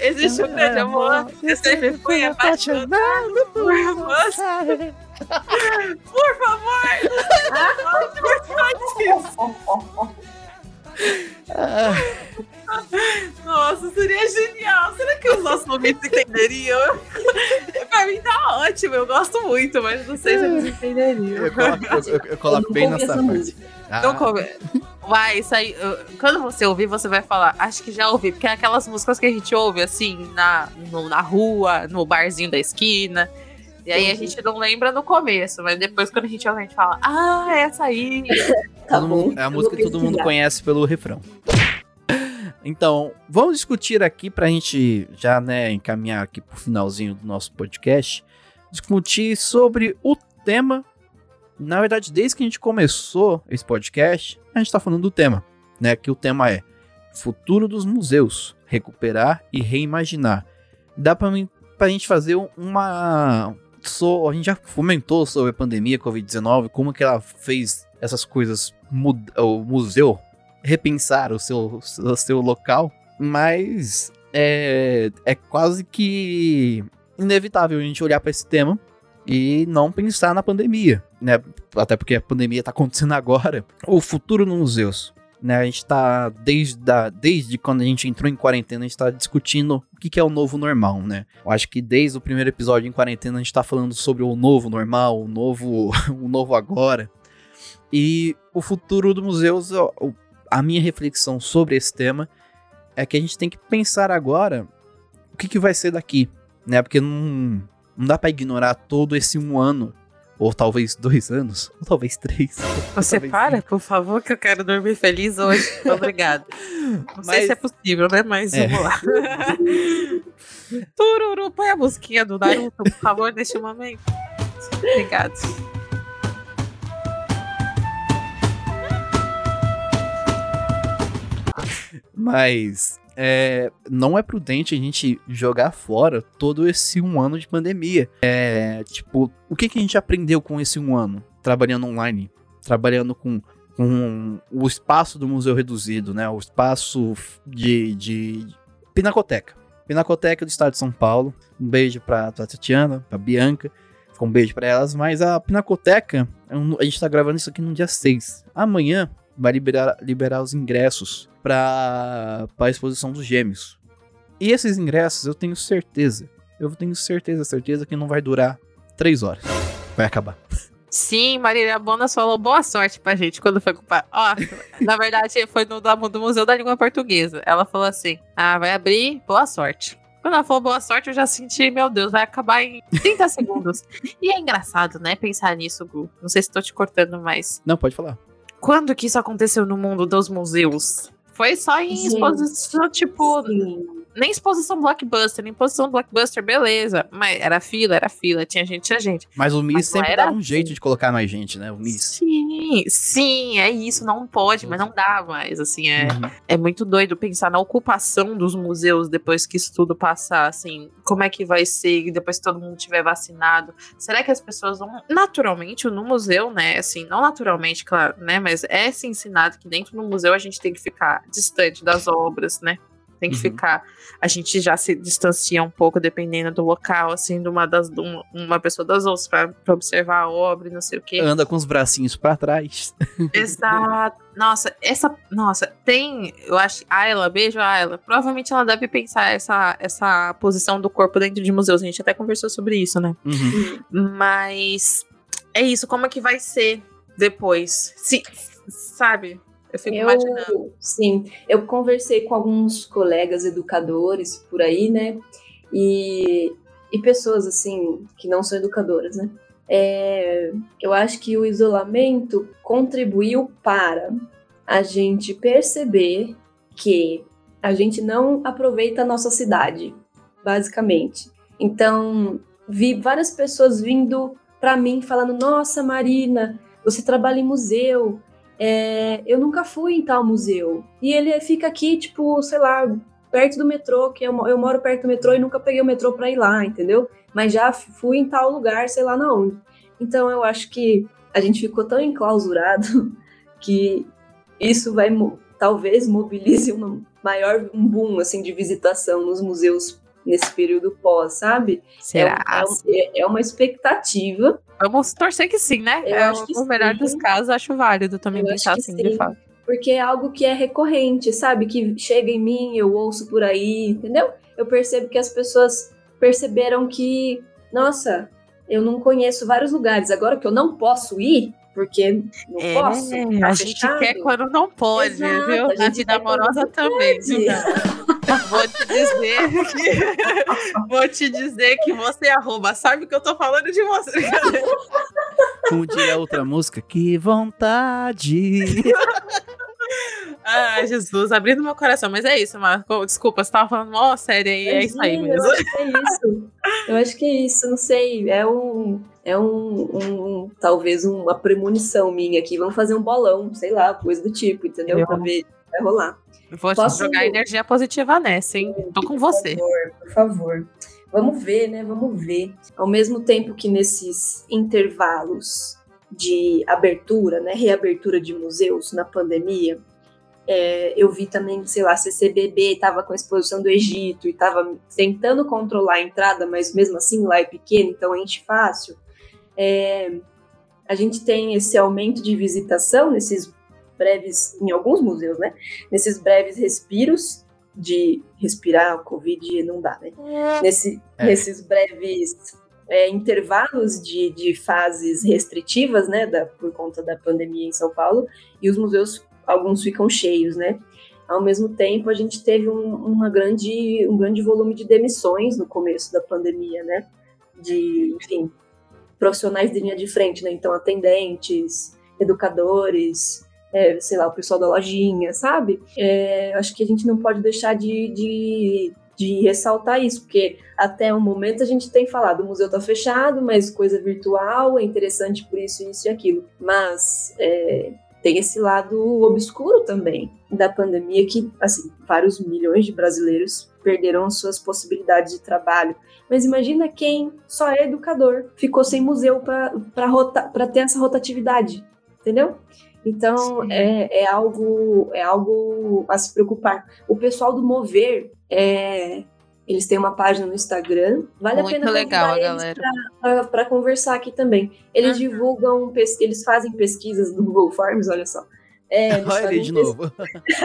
Existe um grande amor. Eu sempre fui apaixonado por você. Por favor! Nossa, seria genial. Será que os nossos ouvintes entenderiam? pra mim tá ótimo, eu gosto muito, mas não sei se eles entenderiam. eu coloco, eu- eu- coloco Eu bem nessa essa parte. música. Ah, Então, come... Vai, isso aí. Quando você ouvir, você vai falar, acho que já ouvi, porque é aquelas músicas que a gente ouve assim, na, no- na rua, no barzinho da esquina. E aí a gente não lembra no começo, mas depois quando a gente ouve, a gente fala, ah, é essa aí. Tá mundo- é a música que todo mundo conhece pelo refrão. Então, vamos discutir aqui pra gente já, né, encaminhar aqui pro finalzinho do nosso podcast, discutir sobre o tema. Na verdade, desde que a gente começou esse podcast, a gente tá falando do tema, né, que o tema é Futuro dos Museus, recuperar e reimaginar. Dá mim, pra gente fazer uma so- a gente já comentou sobre a pandemia Covid-19, como que ela fez essas coisas, o museu repensar o seu, o seu local, mas é, é quase que inevitável a gente olhar para esse tema e não pensar na pandemia, né? Até porque a pandemia tá acontecendo agora. O futuro nos museus, né? A gente tá desde, a, desde quando a gente entrou em quarentena, a gente tá discutindo o que, que é o novo normal, né? Eu acho que desde o primeiro episódio em quarentena a gente tá falando sobre o novo normal, o novo, o novo agora. E o futuro do museus, a minha reflexão sobre esse tema é que a gente tem que pensar agora o que, que vai ser daqui, né? Porque não, não dá pra ignorar todo esse um ano, ou talvez dois anos, ou talvez três. Você talvez para, cinco. por favor, que eu quero dormir feliz hoje. Obrigado. Não sei Mas- se é possível, né? Mas É. vamos lá. Tururu, põe a musiquinha do Naruto, por favor, neste momento. Obrigado. Mas é, não é prudente a gente jogar fora todo esse um ano de pandemia. É, tipo, o que, que a gente aprendeu com esse um ano? Trabalhando online, trabalhando com, com o espaço do museu reduzido, né? O espaço de, de Pinacoteca. Pinacoteca do estado de São Paulo. Um beijo pra, Tatiana, pra Bianca. Fica um beijo pra elas. Mas a Pinacoteca, é a gente tá gravando isso aqui no dia 6. Amanhã vai liberar, liberar os ingressos para a exposição dos gêmeos. E esses ingressos eu tenho certeza, eu tenho certeza, certeza que não vai durar três horas. Vai acabar. Sim, Marília Bonas falou boa sorte pra gente quando foi culpar. Ó, na verdade, foi no do Museu da Língua Portuguesa. Ela falou assim: ah, vai abrir, boa sorte. Quando ela falou boa sorte, eu já senti, meu Deus, vai acabar em 30 segundos. E é engraçado, né, pensar nisso, Gu. Não sei se tô te cortando, mas Não, pode falar. Quando que isso aconteceu no mundo dos museus? Foi só em exposição, tipo, Sim. Nem exposição blockbuster, nem exposição blockbuster, beleza. Mas era fila, era fila, tinha gente, tinha gente. Mas o Miss sempre dá um assim. jeito de colocar mais gente, né? O Miss. Sim, sim, é isso, não pode, mas não dá mais, assim, é, Uhum. é muito doido pensar na ocupação dos museus depois que isso tudo passar, assim, como é que vai ser depois que todo mundo tiver vacinado, será que as pessoas vão, naturalmente, no museu, né, assim, não naturalmente, claro, né, mas é se ensinado que dentro do museu a gente tem que ficar distante das obras, né, tem que Uhum. ficar, a gente já se distancia um pouco dependendo do local, assim, de uma das, de uma, pessoa das outras pra, pra observar a obra e não sei o quê. Anda com os bracinhos pra trás. Exato. Nossa, essa. Nossa, tem. Eu acho. Ayla, beijo, Ayla. Provavelmente ela deve pensar essa, essa posição do corpo dentro de museus. A gente até conversou sobre isso, né? Uhum. Mas. É isso. Como é que vai ser depois? Se, sabe? Eu fico Eu, imaginando. sim, eu conversei com alguns colegas educadores por aí, né? E, e pessoas assim que não são educadoras, né? É, eu acho que o isolamento contribuiu para a gente perceber que a gente não aproveita a nossa cidade, basicamente. Então, vi várias pessoas vindo para mim falando: Nossa, Marina, você trabalha em museu, é, eu nunca fui em tal museu. E ele fica aqui, tipo, sei lá, perto do metrô, que eu, eu moro perto do metrô e nunca peguei o metrô pra ir lá, entendeu? Mas já fui em tal lugar, sei lá na onde. Então eu acho que a gente ficou tão enclausurado que isso vai talvez mobilize um maior um boom assim de visitação nos museus nesse período pós, sabe? É, Será? um- é um- é- é uma expectativa Vamos torcer que sim, né? Eu é acho que o melhor sim. dos casos, acho válido também Eu pensar acho que assim, de sim. fato. porque é algo que é recorrente, sabe? Que chega em mim, eu ouço por aí, entendeu? Eu percebo que as pessoas perceberam que, nossa, eu não conheço vários lugares, agora que eu não posso ir, porque não É, posso. tá a gente quer quando não pode, Exato, viu? a Na gente vida amorosa também? Vou te dizer que. Vou te dizer que você arroba, sabe que eu tô falando de você. Como diria a outra música, que vontade. Ai, Jesus, abrindo meu coração. Mas é isso, Marco. Desculpa, você tava falando mó sério aí, é isso aí mesmo. Eu acho que é isso. Eu acho que é isso, não sei. É um. É um, um- talvez uma premonição minha aqui. Vamos fazer um bolão, sei lá, coisa do tipo, entendeu? Eu- Pra ver. Vai rolar. Vou te Posso- jogar energia positiva nessa, hein? Tô com você. Por favor, por favor. Vamos ver, né? Vamos ver. Ao mesmo tempo que nesses intervalos de abertura, né? Reabertura de museus na pandemia, é, eu vi também, sei lá, CCBB estava com a exposição do Egito e estava tentando controlar a entrada, mas mesmo assim lá é pequeno, então enche fácil. É, a gente tem esse aumento de visitação nesses breves, em alguns museus, né? Nesses breves respiros de respirar o Covid não dá, né? Nesse, É. Nesses breves é, intervalos de, de fases restritivas, né? Da, por conta da pandemia em São Paulo, e os museus, alguns ficam cheios, né? Ao mesmo tempo, a gente teve um, uma grande, um grande volume de demissões no começo da pandemia, né? De, enfim, profissionais de linha de frente, né? Então, atendentes, educadores, é, sei lá, o pessoal da lojinha, sabe? É, acho que a gente não pode deixar de, de, de, ressaltar isso, porque até o momento a gente tem falado, o museu tá fechado, mas coisa virtual é interessante por isso, isso e aquilo. Mas é, tem esse lado obscuro também da pandemia que, assim, vários milhões de brasileiros perderam suas possibilidades de trabalho. Mas imagina quem só é educador, ficou sem museu para ter essa rotatividade, entendeu? Então é, é, algo é algo a se preocupar. O pessoal do Mover é, eles têm uma página no Instagram. Vale Muito a pena legal, galera. Para conversar aqui também. Eles uhum. divulgam, eles fazem pesquisas do Google Forms, olha só. É, olha ele de novo.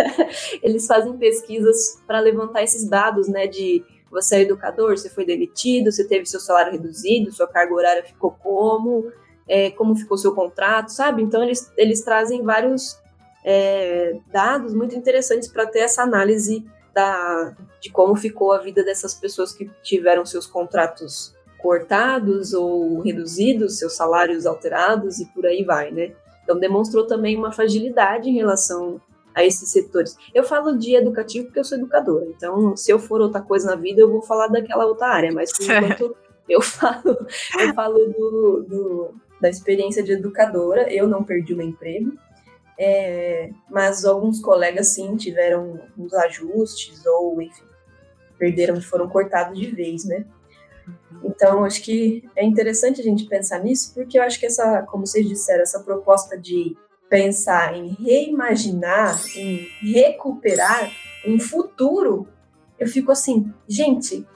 eles fazem pesquisas para levantar esses dados, né? De você é educador, você foi demitido, você teve seu salário reduzido, sua carga horária ficou como, é, como ficou seu contrato, sabe? Então eles, eles trazem vários é, dados muito interessantes para ter essa análise da, de como ficou a vida dessas pessoas que tiveram seus contratos cortados ou reduzidos, seus salários alterados e por aí vai, né? Então demonstrou também uma fragilidade em relação a esses setores. Eu falo de educativo porque eu sou educadora, então se eu for outra coisa na vida eu vou falar daquela outra área, mas por enquanto eu falo, eu falo do, do, da experiência de educadora. Eu não perdi o meu emprego, é, mas alguns colegas sim tiveram uns ajustes ou enfim perderam foram cortados de vez, né? Então acho que é interessante a gente pensar nisso porque eu acho que essa, como vocês disseram, essa proposta de pensar em reimaginar, em recuperar um futuro, eu fico assim, gente,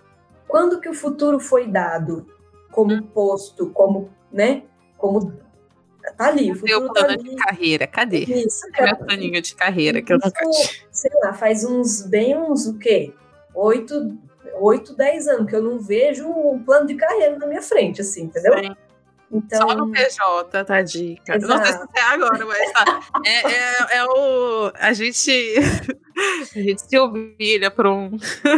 quando que o futuro foi dado como posto, como, né, como Tá ali, o futuro Meu tá plano tá de carreira, cadê? Isso, cara. Meu planinho de carreira que eu nunca. Sei lá, faz uns, bem uns, o quê? Oito, oito, dez anos que eu não vejo um plano de carreira na minha frente, assim, entendeu? Sim. Então... Só no PJ, tá a dica. Exato. Não sei se é agora, mas tá. É, é, é o. A gente. a gente se humilha por um.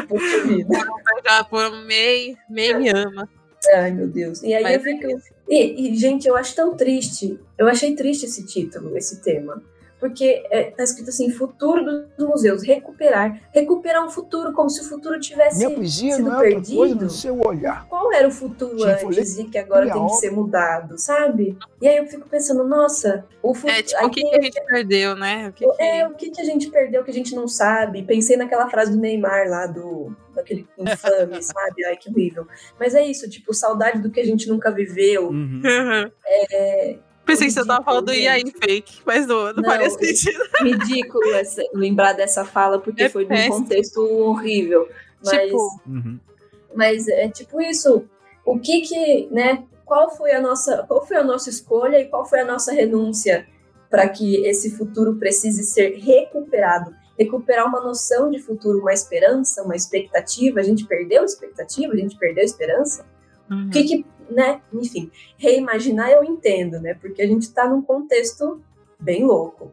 por um, por um MEI, MEI me ama. Ai, meu Deus. E aí Mas eu fico. E, e, gente, eu acho tão triste. Eu achei triste esse título, esse tema porque é, tá escrito assim, futuro dos museus, recuperar, recuperar um futuro, como se o futuro tivesse Minha poesia sido não é perdido. Coisa no seu olhar. Qual era o futuro tipo, antes e que agora tem que ser mudado, sabe? E aí eu fico pensando, nossa, o futuro... É, tipo, o que, que, a gente perdeu, né? O que que... É, o que, que a gente perdeu que a gente não sabe? Pensei naquela frase do Neymar lá, do daquele infame, sabe? Ai, que horrível. Mas é isso, tipo, saudade do que a gente nunca viveu. Uhum. É, Pensei que você tava falando do aí fake, mas não, não, não faria sentido. Ridículo essa, lembrar dessa fala, porque é foi péssimo. num contexto horrível. Mas, tipo. Uhum. mas é tipo isso. O que que, né? Qual foi a nossa, qual foi a nossa escolha e qual foi a nossa renúncia para que esse futuro precise ser recuperado? Recuperar uma noção de futuro, uma esperança, uma expectativa. A gente perdeu a expectativa, a gente perdeu a esperança. Uhum. O que, que né? Enfim, reimaginar eu entendo, né? Porque a gente está num contexto bem louco,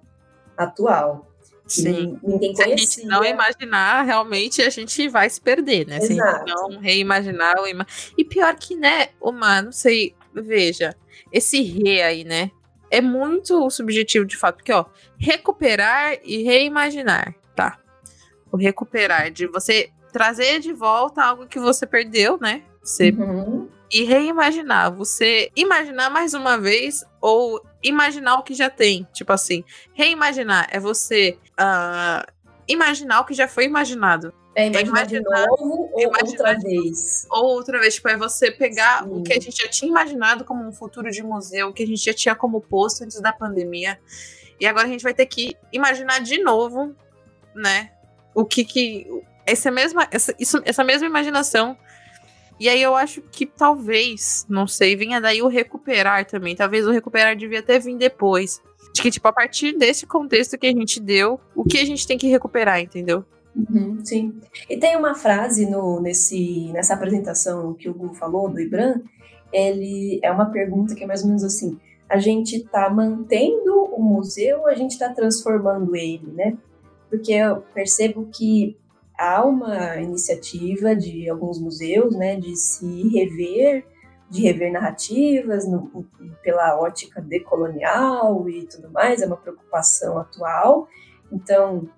atual. Sim. Ninguém conhecia. Se a gente não imaginar, realmente a gente vai se perder, né? Se gente não reimaginar. E pior que, né, uma, não sei, veja, esse re aí, né? É muito subjetivo de fato, porque, ó, recuperar e reimaginar, tá? O recuperar, de você trazer de volta algo que você perdeu, né? Você uhum e reimaginar. Você imaginar mais uma vez ou imaginar o que já tem. Tipo assim, reimaginar é você uh, imaginar o que já foi imaginado. É imaginar, de novo ou outra vez. Ou outra vez, tipo, é você pegar Sim. o que a gente já tinha imaginado como um futuro de museu, o que a gente já tinha como posto antes da pandemia. E agora a gente vai ter que imaginar de novo, né? O que que. Essa mesma, essa, isso, essa mesma imaginação e aí eu acho que talvez, não sei, venha daí o recuperar também. Talvez o recuperar devia até vir depois. De que, tipo, a partir desse contexto que a gente deu, o que a gente tem que recuperar, entendeu? Uhum, sim. E tem uma frase no, nesse, nessa apresentação que o Gu falou, do Ibram, ele é uma pergunta que é mais ou menos assim: a gente está mantendo o museu ou a gente está transformando ele, né? Porque eu percebo que há uma iniciativa de alguns museus, né, de se rever de rever narrativas no, pela ótica decolonial e tudo mais, é uma preocupação atual. Então,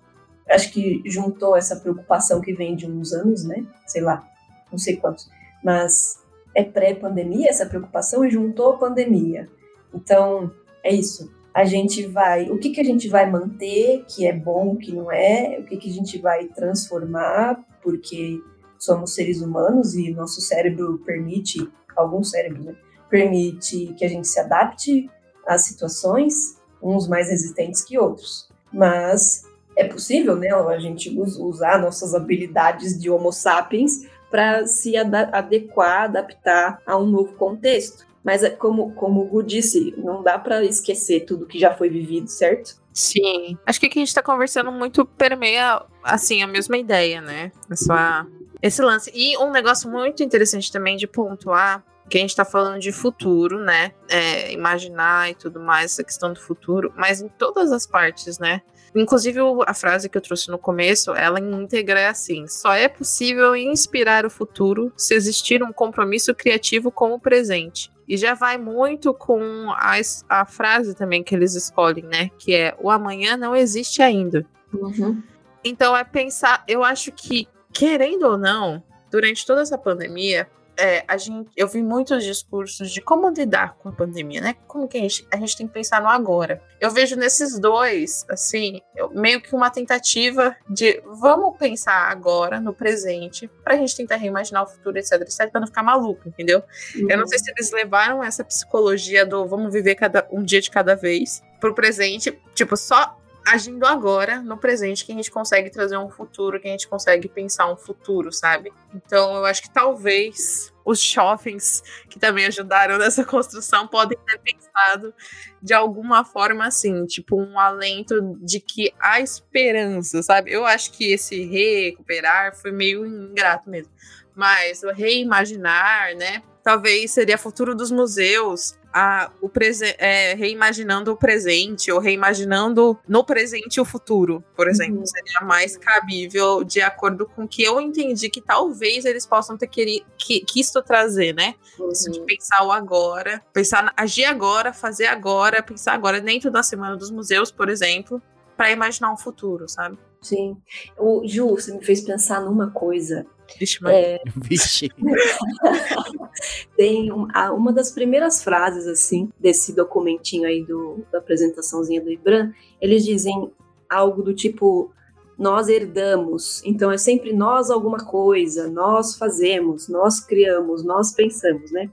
acho que juntou essa preocupação que vem de uns anos, né? Sei lá, não sei quantos, mas é pré-pandemia essa preocupação e juntou a pandemia. Então, é isso. A gente vai, o que, que a gente vai manter, que é bom, que não é, o que, que a gente vai transformar, porque somos seres humanos e nosso cérebro permite, alguns cérebros, né, permite que a gente se adapte às situações, uns mais resistentes que outros. Mas é possível, né, a gente usar nossas habilidades de Homo sapiens para se ad adequar, adaptar a um novo contexto. Mas é como, como o Gu disse, não dá para esquecer tudo que já foi vivido, certo? Sim. Acho que o que a gente está conversando muito permeia, assim, a mesma ideia, né? Essa, esse lance. E um negócio muito interessante também de pontuar que a gente está falando de futuro, né? É, imaginar e tudo mais, essa questão do futuro, mas em todas as partes, né? Inclusive, a frase que eu trouxe no começo, ela íntegra é assim: só é possível inspirar o futuro se existir um compromisso criativo com o presente. E já vai muito com a, a frase também que eles escolhem, né? Que é: o amanhã não existe ainda. Uhum. Então, é pensar, eu acho que, querendo ou não, durante toda essa pandemia, é, a gente, eu vi muitos discursos de como lidar com a pandemia, né? Como que a gente, a gente tem que pensar no agora. Eu vejo nesses dois, assim, eu, meio que uma tentativa de vamos pensar agora, no presente, pra gente tentar reimaginar o futuro, etc, etc, pra não ficar maluco, entendeu? Uhum. Eu não sei se eles levaram essa psicologia do vamos viver cada, um dia de cada vez pro presente, tipo, só agindo agora, no presente, que a gente consegue trazer um futuro, que a gente consegue pensar um futuro, sabe? Então eu acho que talvez os shoppings que também ajudaram nessa construção podem ter pensado de alguma forma assim, tipo um alento de que há esperança, sabe? Eu acho que esse recuperar foi meio ingrato mesmo. Mas o reimaginar, né? Talvez seria futuro dos museus, a, o é, reimaginando o presente ou reimaginando no presente o futuro, por exemplo, uhum. seria mais cabível de acordo com o que eu entendi que talvez eles possam ter querido, que, quisto trazer, né? Uhum. Isso de pensar o agora, pensar, agir agora, fazer agora, pensar agora dentro da Semana dos Museus, por exemplo, para imaginar um futuro, sabe? Sim. O Ju, você me fez pensar numa coisa Vixe, mas... é... Vixe. Tem uma das primeiras frases, assim, desse documentinho aí do, da apresentaçãozinha do Ibram, eles dizem algo do tipo, nós herdamos, então é sempre nós alguma coisa, nós fazemos, nós criamos, nós pensamos, né?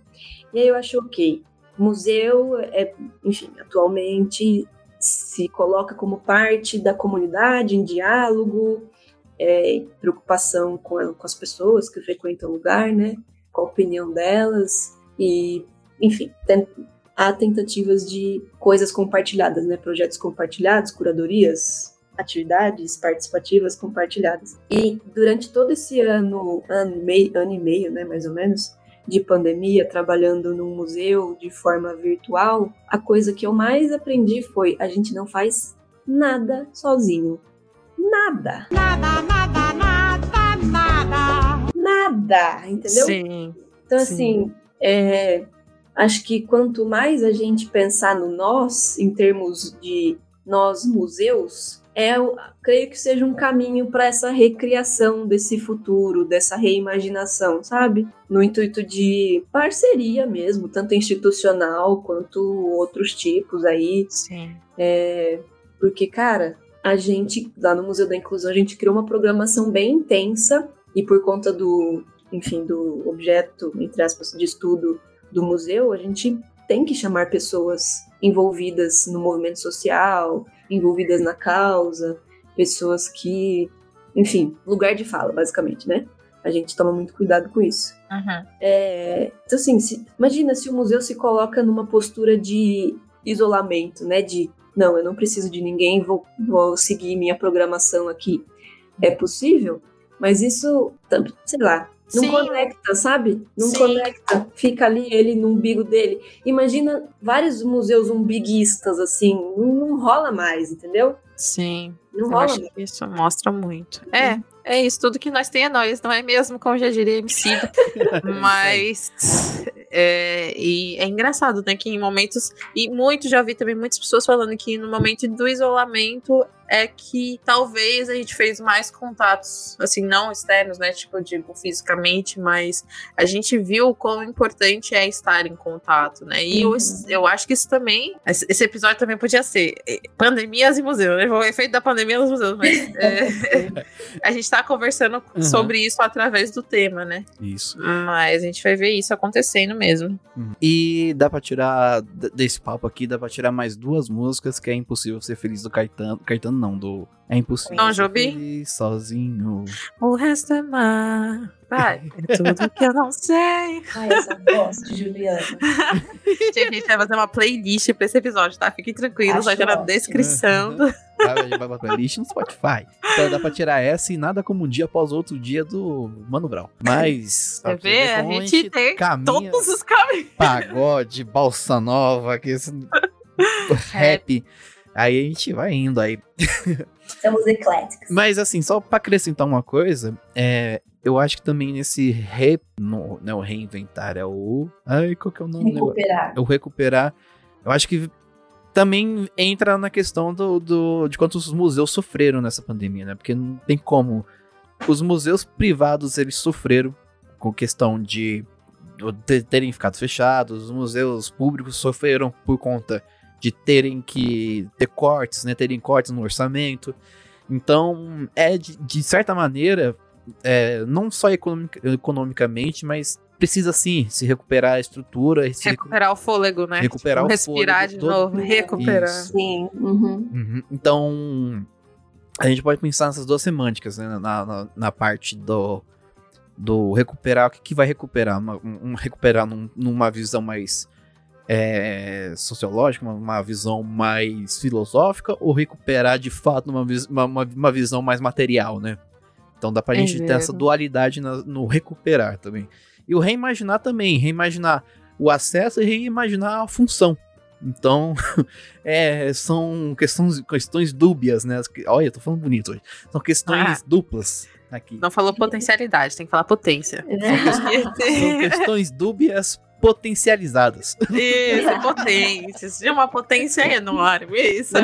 E aí eu acho ok. Museu, é, enfim, atualmente se coloca como parte da comunidade, em diálogo, é, preocupação com, com as pessoas que frequentam o lugar, né? Com a opinião delas e, enfim, tem, há tentativas de coisas compartilhadas, né? Projetos compartilhados, curadorias, atividades participativas compartilhadas. E durante todo esse ano, ano, meio, ano e meio, né, mais ou menos, de pandemia, trabalhando num museu de forma virtual, a coisa que eu mais aprendi foi: a gente não faz nada sozinho nada. Nada, nada, nada, nada. Nada, entendeu? Sim. Então, sim. assim, é, acho que quanto mais a gente pensar no nós, em termos de nós museus, é, creio que seja um caminho para essa recriação desse futuro, dessa reimaginação, sabe? No intuito de parceria mesmo, tanto institucional quanto outros tipos aí. Sim. É, porque, cara, a gente, lá no Museu da Inclusão, a gente criou uma programação bem intensa e por conta do, enfim, do objeto, entre aspas, de estudo do museu, a gente tem que chamar pessoas envolvidas no movimento social, envolvidas na causa, pessoas que, enfim, lugar de fala, basicamente, né? A gente toma muito cuidado com isso. Uhum. É, então, assim, se, imagina se o museu se coloca numa postura de isolamento, né? De não, eu não preciso de ninguém, vou, vou seguir minha programação aqui. É possível, mas isso, sei lá, não Sim. conecta, sabe? Não Sim. conecta. Fica ali ele no umbigo dele. Imagina vários museus umbiguistas, assim, não, não rola mais, entendeu? Sim. Não eu rola mais. isso mostra muito. É, é isso, tudo que nós tem é nós, não é mesmo? Como já diria MC. Mas É, e é engraçado, né? Que em momentos. E muito já vi também muitas pessoas falando que no momento do isolamento é que talvez a gente fez mais contatos, assim, não externos, né? Tipo, eu digo fisicamente, mas a gente viu o quão importante é estar em contato, né? E eu, eu acho que isso também. Esse esse episódio também podia ser eh, pandemias e museus, né? O efeito da pandemia nos museus, mas é, a gente tá conversando Uhum. sobre isso através do tema, né? Isso. Mas a gente vai ver isso acontecendo mesmo. E dá pra tirar desse papo aqui, dá pra tirar mais duas músicas que é impossível ser feliz do Caetano. Caetano não, do. É impossível ser Jobim? feliz sozinho. O resto é mar. Vai, é tudo que eu não sei. Ai, essa voz de Juliana. Gente, a gente vai fazer uma playlist pra esse episódio, tá? Fiquem tranquilos, Acho vai ter na descrição. do- Vai, vai, vai pra playlist no Spotify. Então dá pra tirar essa e nada como um dia após outro dia do Mano Brown. Mas. Você vê? ver A gente tem caminha todos os caminhos. pagode, balsa nova, que esse rap. Aí a gente vai indo aí. Somos ecléticos. Mas assim, só pra acrescentar uma coisa, é, eu acho que também nesse re, no, não é o reinventar, é o. Ai, qual que é o nome? Recuperar. É o recuperar. Eu acho que também entra na questão do, do- de quantos os museus sofreram nessa pandemia, né? Porque não tem como. Os museus privados eles sofreram com questão de, de terem ficado fechados, os museus públicos sofreram por conta de terem que ter cortes, né? Terem cortes no orçamento. Então, é de, de certa maneira, é, não só economic- economicamente, mas precisa sim se recuperar a estrutura, se recu- Recuperar o fôlego, né? Recuperar o Respirar fôlego de todo- novo, recuperar. Isso. Sim. Uhum. Uhum. Então, a gente pode pensar nessas duas semânticas, né? Na, na, na parte do, do recuperar, o que, que vai recuperar? Uma, um, recuperar num- numa visão mais é, sociológica, uma, uma visão mais filosófica, ou recuperar de fato numa uma, uma, uma visão mais material, né? Então dá pra É gente ter essa mesmo. dualidade na- no recuperar também. E o reimaginar também, reimaginar o acesso e reimaginar a função. Então, é, são questões, questões dúbias, né? Olha, eu tô falando bonito hoje. São questões Ah. duplas aqui. Não falou potencialidade, tem que falar potência. São questões dúbias potencializadas. Isso, potências. De uma potência enorme. Isso.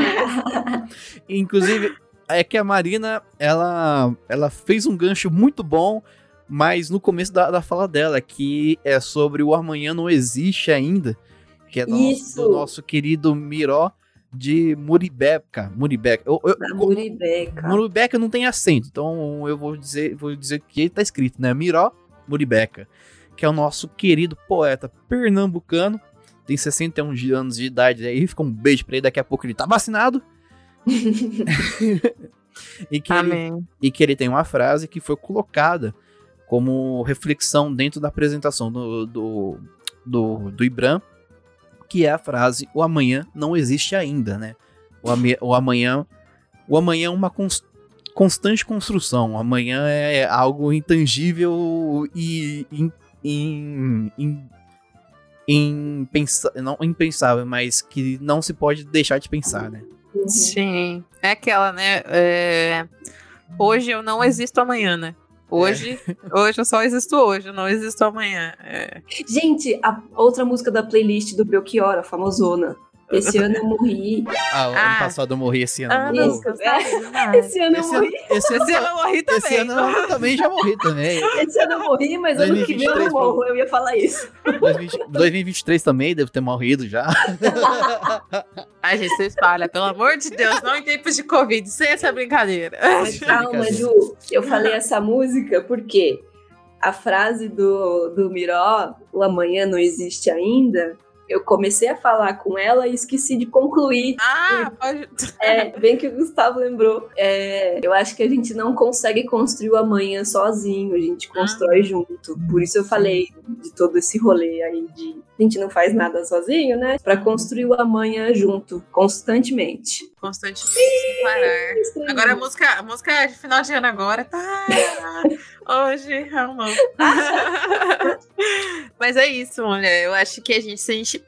Inclusive, é que a Marina, ela, ela fez um gancho muito bom, mas no começo da, da fala dela, que é sobre o amanhã não existe ainda, que é do, nosso, do nosso querido Miró de Muribeca. Muribeca. Eu, eu, Da Muribeca. Muribeca não tem acento, então eu vou dizer, vou dizer que tá escrito, né? Miró Muribeca, que é o nosso querido poeta pernambucano, tem 61 de anos de idade aí, fica um beijo pra ele, daqui a pouco ele tá vacinado. e, que ele, Amém. e que ele tem uma frase que foi colocada como reflexão dentro da apresentação do, do, do, do Ibram, que é a frase: O amanhã não existe ainda, né? O, ame- o amanhã. O amanhã é uma cons- constante construção. O amanhã é algo intangível e in, in, in- impensa- não impensável, mas que não se pode deixar de pensar, né? Uhum. Sim. É aquela, né? é, Hoje eu não existo amanhã, né? Hoje, hoje eu só existo hoje, eu não existo amanhã. É. Gente, a outra música da playlist do Belchior, a famosona. Esse ano eu morri. Ah, o ano Ah. passado eu morri esse ano. Que eu é. saí demais. Esse ano eu Esse ano, morri. esse ano, Esse ano eu morri também. esse ano eu também já morri também. Esse ano eu morri, mas ano que vem eu 2023 não morro. Eu ia falar isso. 2020 2023 também devo ter morrido já. Ai, gente, você espalha, pelo amor de Deus, não em tempos de Covid, sem essa brincadeira. Mas calma, Ju. Eu falei essa música porque a frase do, do Miró, o amanhã não existe ainda, eu comecei a falar com ela e esqueci de concluir. Ah, pode. É, bem que o Gustavo lembrou. É, eu acho que a gente não consegue construir o amanhã sozinho, a gente constrói junto. Por isso eu falei de todo esse rolê aí de a gente não faz nada sozinho, né? Pra construir o amanhã junto, constantemente. Constantemente, sem parar. Agora a música, a música de final de ano agora tá. Hoje, amor. Mas é isso, mulher. Eu acho que a gente, se a gente.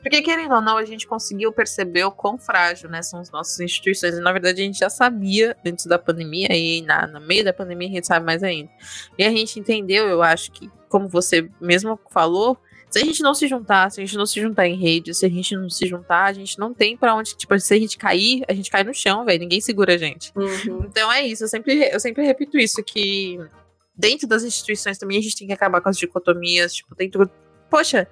Porque, querendo ou não, a gente conseguiu perceber o quão frágil né, são as nossas instituições. E, na verdade, a gente já sabia antes da pandemia, e na, no meio da pandemia a gente sabe mais ainda. E a gente entendeu, eu acho que, como você mesmo falou, Se a gente não se juntar, se a gente não se juntar em rede, se a gente não se juntar, a gente não tem pra onde. Tipo, se a gente cair, a gente cai no chão, velho. Ninguém segura a gente. Uhum. Então é isso, eu sempre, eu sempre repito isso, que dentro das instituições também a gente tem que acabar com as dicotomias, tipo, dentro. Poxa,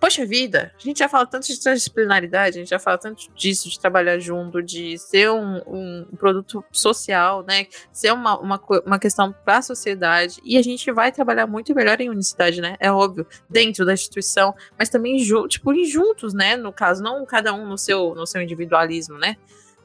poxa vida, a gente já fala tanto de transdisciplinaridade, a gente já fala tanto disso, de trabalhar junto, de ser um, um produto social, né? Ser uma, uma, uma questão para a sociedade. E a gente vai trabalhar muito melhor em unicidade, né? É óbvio, dentro da instituição, mas também tipo, juntos, né? No caso, não cada um no seu, no seu individualismo, né?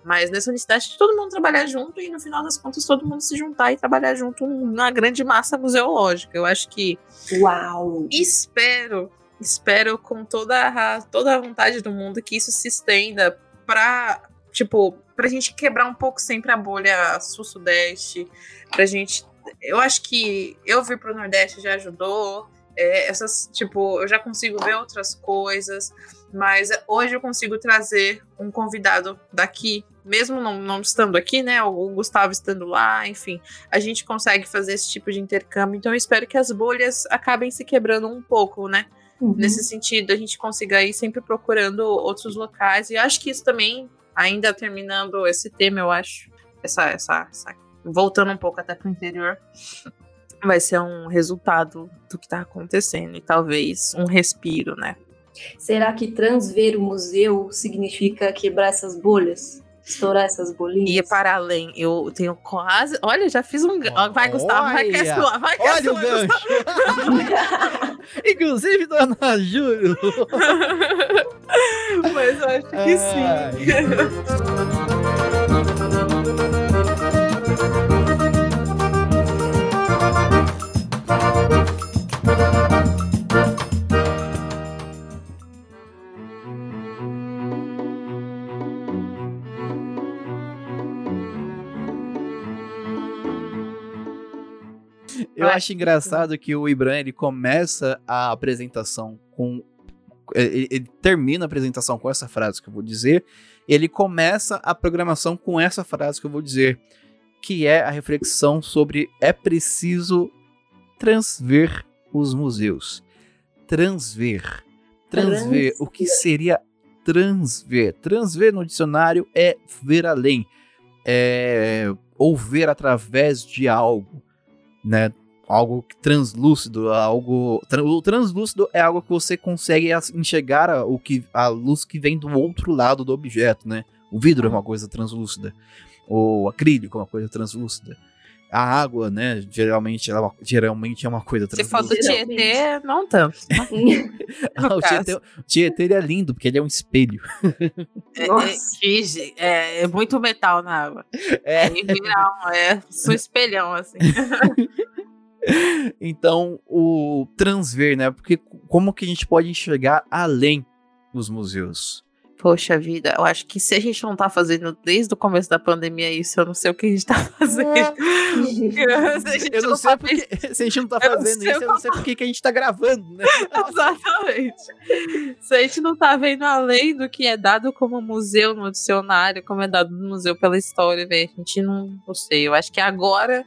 Mas nessa unicidade de todo mundo trabalhar junto e no final das contas todo mundo se juntar e trabalhar junto numa grande massa museológica. Eu acho que Uau! espero, espero com toda a, toda a vontade do mundo que isso se estenda pra, tipo, pra gente quebrar um pouco sempre a bolha sul-sudeste, pra gente. Eu acho que eu vir pro Nordeste já ajudou. é, essas, tipo, eu já consigo ver outras coisas, mas hoje eu consigo trazer um convidado daqui, mesmo não, não estando aqui, né? O Gustavo estando lá, enfim, a gente consegue fazer esse tipo de intercâmbio. Então eu espero que as bolhas acabem se quebrando um pouco, né? Uhum. Nesse sentido, a gente consiga ir sempre procurando outros locais. E acho que isso também, ainda terminando esse tema, eu acho, essa, essa, essa- voltando um pouco até pro interior, vai ser um resultado do que tá acontecendo. E talvez um respiro, né? Será que transver o museu significa quebrar essas bolhas? Estourar essas bolinhas? E para além, eu tenho quase. Olha, já fiz um. Vai, Gustavo, vai que é Olha! sua, vai que é Olha o sua, gancho! Inclusive, dona Júlio! Mas eu acho que sim. Acho acho engraçado que o Ibran ele começa a apresentação com. Ele, ele termina a apresentação com essa frase que eu vou dizer. Ele começa a programação com essa frase que eu vou dizer. Que é a reflexão sobre é preciso transver os museus. Transver. Transver. O que seria transver? Transver no dicionário é ver além. É, ou ver através de algo né? Algo translúcido, algo. O translúcido é algo que você consegue enxergar a, o que, a luz que vem do outro lado do objeto, né? O vidro é uma coisa translúcida. O acrílico é uma coisa translúcida. A água, né? Geralmente, ela é uma, geralmente é uma coisa Se for do translúcida. Tietê, não tanto. Ah, o Tietê, o Tietê, ele é lindo, porque ele é um espelho. É, Nossa. é, é, é muito metal na água. É. É, viral, é sou espelhão, assim. Então, o transver, né? Porque como que a gente pode enxergar além dos museus? Poxa vida, eu acho que se a gente não tá fazendo desde o começo da pandemia isso, eu não sei o que a gente tá fazendo. Se a gente Eu não não sei tá porque. Se a gente não tá Eu não fazendo sei isso, eu não sei porque que a gente tá gravando, né? Exatamente. Se a gente não tá vendo além do que é dado como museu no dicionário, como é dado no museu pela história, velho, a gente não, não sei. Eu acho que agora,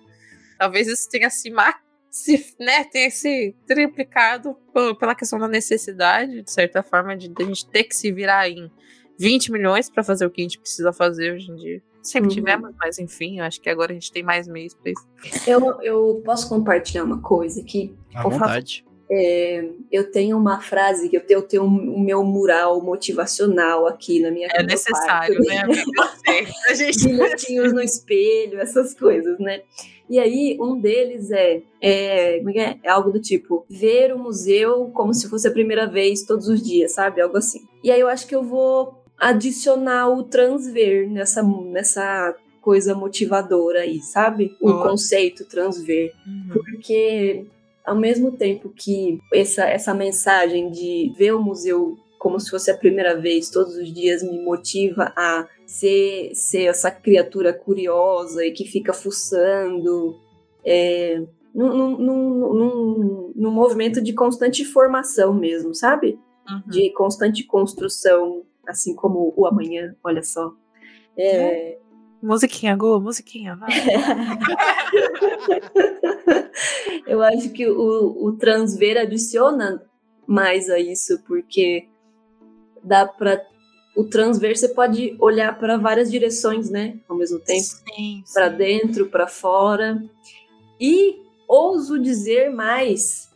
talvez isso tenha se, ma- se né, tenha se triplicado pela questão da necessidade, de certa forma, de, de a gente ter que se virar em 20 milhões pra fazer o que a gente precisa fazer hoje em dia. Sempre Uhum. tivemos, mas enfim, eu acho que agora a gente tem mais meios pra isso. Eu, eu posso compartilhar uma coisa aqui? À Por favor. É, eu tenho uma frase que eu tenho, eu tenho o meu mural motivacional aqui na minha É necessário, né? sei. A gente bilhetinhos no espelho, essas coisas, né? E aí, um deles é, é, é, é? É algo do tipo, ver o museu como se fosse a primeira vez todos os dias, sabe? Algo assim. E aí eu acho que eu vou adicionar o transver nessa, nessa coisa motivadora aí, sabe? O Boa. conceito transver Uhum. porque ao mesmo tempo que essa, essa mensagem de ver o museu como se fosse a primeira vez todos os dias me motiva a ser, ser essa criatura curiosa e que fica fuçando é, num, num, num, num- movimento de constante formação mesmo, sabe? Uhum. De constante construção, assim como o amanhã, olha só. É, Musiquinha, Gu, musiquinha, vai. Eu acho que o, o transver adiciona mais a isso, porque dá para o transver você pode olhar para várias direções, né, ao mesmo tempo, para dentro, para fora. E ouso dizer mais,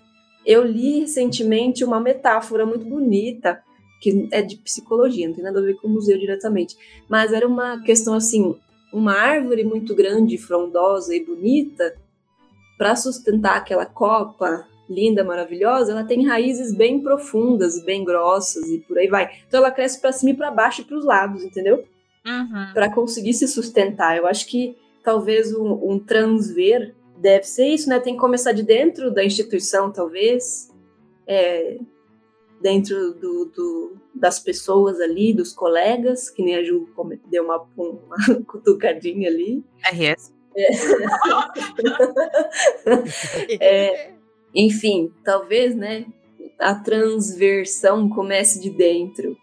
eu li recentemente uma metáfora muito bonita que é de psicologia, não tem nada a ver com o museu diretamente, mas era uma questão assim, uma árvore muito grande, frondosa e bonita, para sustentar aquela copa linda, maravilhosa, ela tem raízes bem profundas, bem grossas e por aí vai. Então ela cresce para cima e para baixo e para os lados, entendeu? Uhum. Para conseguir se sustentar. Eu acho que talvez um, um transver deve ser isso, né? Tem que começar de dentro da instituição, talvez, é, dentro do, do- das pessoas ali, dos colegas, que nem a Ju deu uma, uma cutucadinha ali. RS. É, enfim, talvez, né, a transversão comece de dentro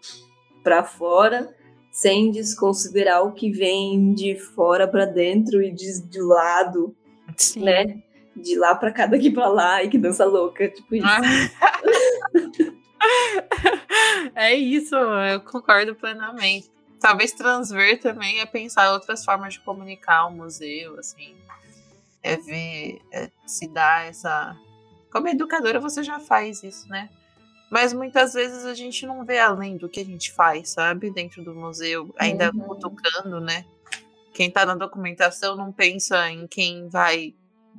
para fora, sem desconsiderar o que vem de fora para dentro e de, de lado, Sim. né? De lá para cá, daqui para lá, e que dança louca, tipo isso. é isso, eu concordo plenamente. Talvez transver também é pensar outras formas de comunicar o museu, assim. É ver, é se dar essa. Como educadora, você já faz isso, né? Mas muitas vezes a gente não vê além do que a gente faz, sabe? Dentro do museu, ainda Uhum. cutucando, né? Quem tá na documentação não pensa em quem vai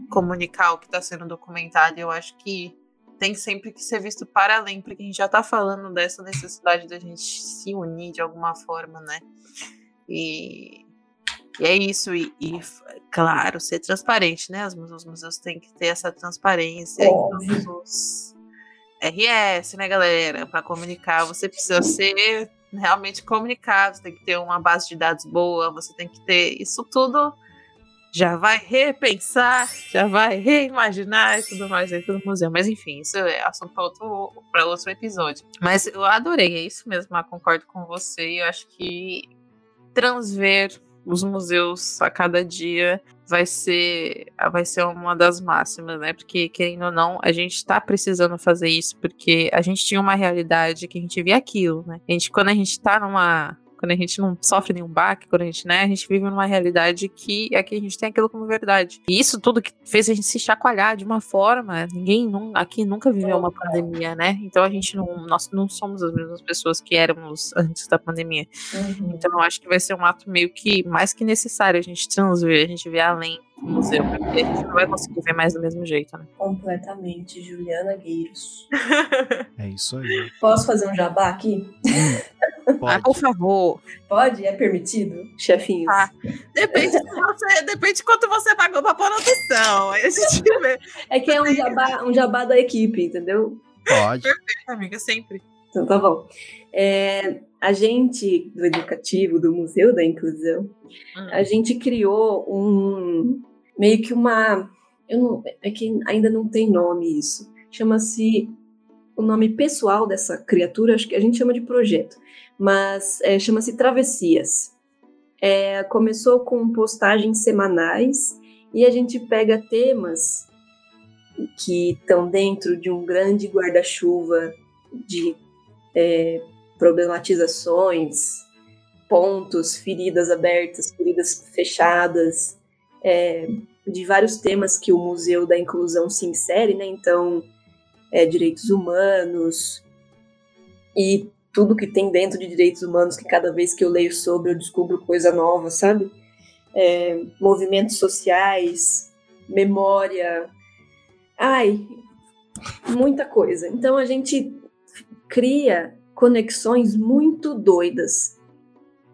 comunicar o que está sendo documentado. Eu acho que tem sempre que ser visto para além, porque a gente já tá falando dessa necessidade da gente se unir de alguma forma, né? E, e é isso, e, e, claro, ser transparente, né? Os museus, os museus têm que ter essa transparência. Óbvio. todos os RS, né, galera? Para comunicar, você precisa ser realmente comunicado, você tem que ter uma base de dados boa, você tem que ter isso tudo já vai repensar, já vai reimaginar e tudo mais dentro do museu. Mas enfim, isso é assunto para outro, pra outro episódio. Mas eu adorei, é isso mesmo, eu concordo com você. Eu acho que transver os museus a cada dia vai ser, vai ser uma das máximas, né? Porque, querendo ou não, a gente tá precisando fazer isso, porque a gente tinha uma realidade que a gente via aquilo, né? A gente, quando a gente tá numa quando a gente não sofre nenhum baque, quando a gente, né, a gente vive numa realidade que aqui a gente tem aquilo como verdade. E isso tudo que fez a gente se chacoalhar de uma forma, ninguém num- aqui nunca viveu uma pandemia, né? Então a gente não, nós não somos as mesmas pessoas que éramos antes da pandemia. Uhum. Então eu acho que vai ser um ato meio que mais que necessário a gente transver, a gente ver além do museu, porque a gente não vai conseguir ver mais do mesmo jeito, né? Completamente, Juliana Gueiros. É isso aí. Posso fazer um jabá aqui? Ah, Pode. por favor. Pode? É permitido, chefinhos? Ah. Depende você, depende de quanto você pagou pra. Aí a gente vê. É que é um jabá, um jabá da equipe, entendeu? Pode. Amiga, sempre. Então tá bom. É, a gente do educativo, do Museu da Inclusão, Hum. a gente criou um meio que uma. Eu não, é que ainda não tem nome isso. Chama-se. O nome pessoal dessa criatura, acho que a gente chama de projeto, mas é, chama-se Travessias. É, começou com postagens semanais e a gente pega temas que estão dentro de um grande guarda-chuva de é, problematizações, pontos, feridas abertas, feridas fechadas, é, de vários temas que o Museu da Inclusão se insere, né? Então, é, direitos humanos e tudo que tem dentro de direitos humanos, que cada vez que eu leio sobre eu descubro coisa nova, sabe? É, movimentos sociais, memória, ai, muita coisa. Então a gente cria conexões muito doidas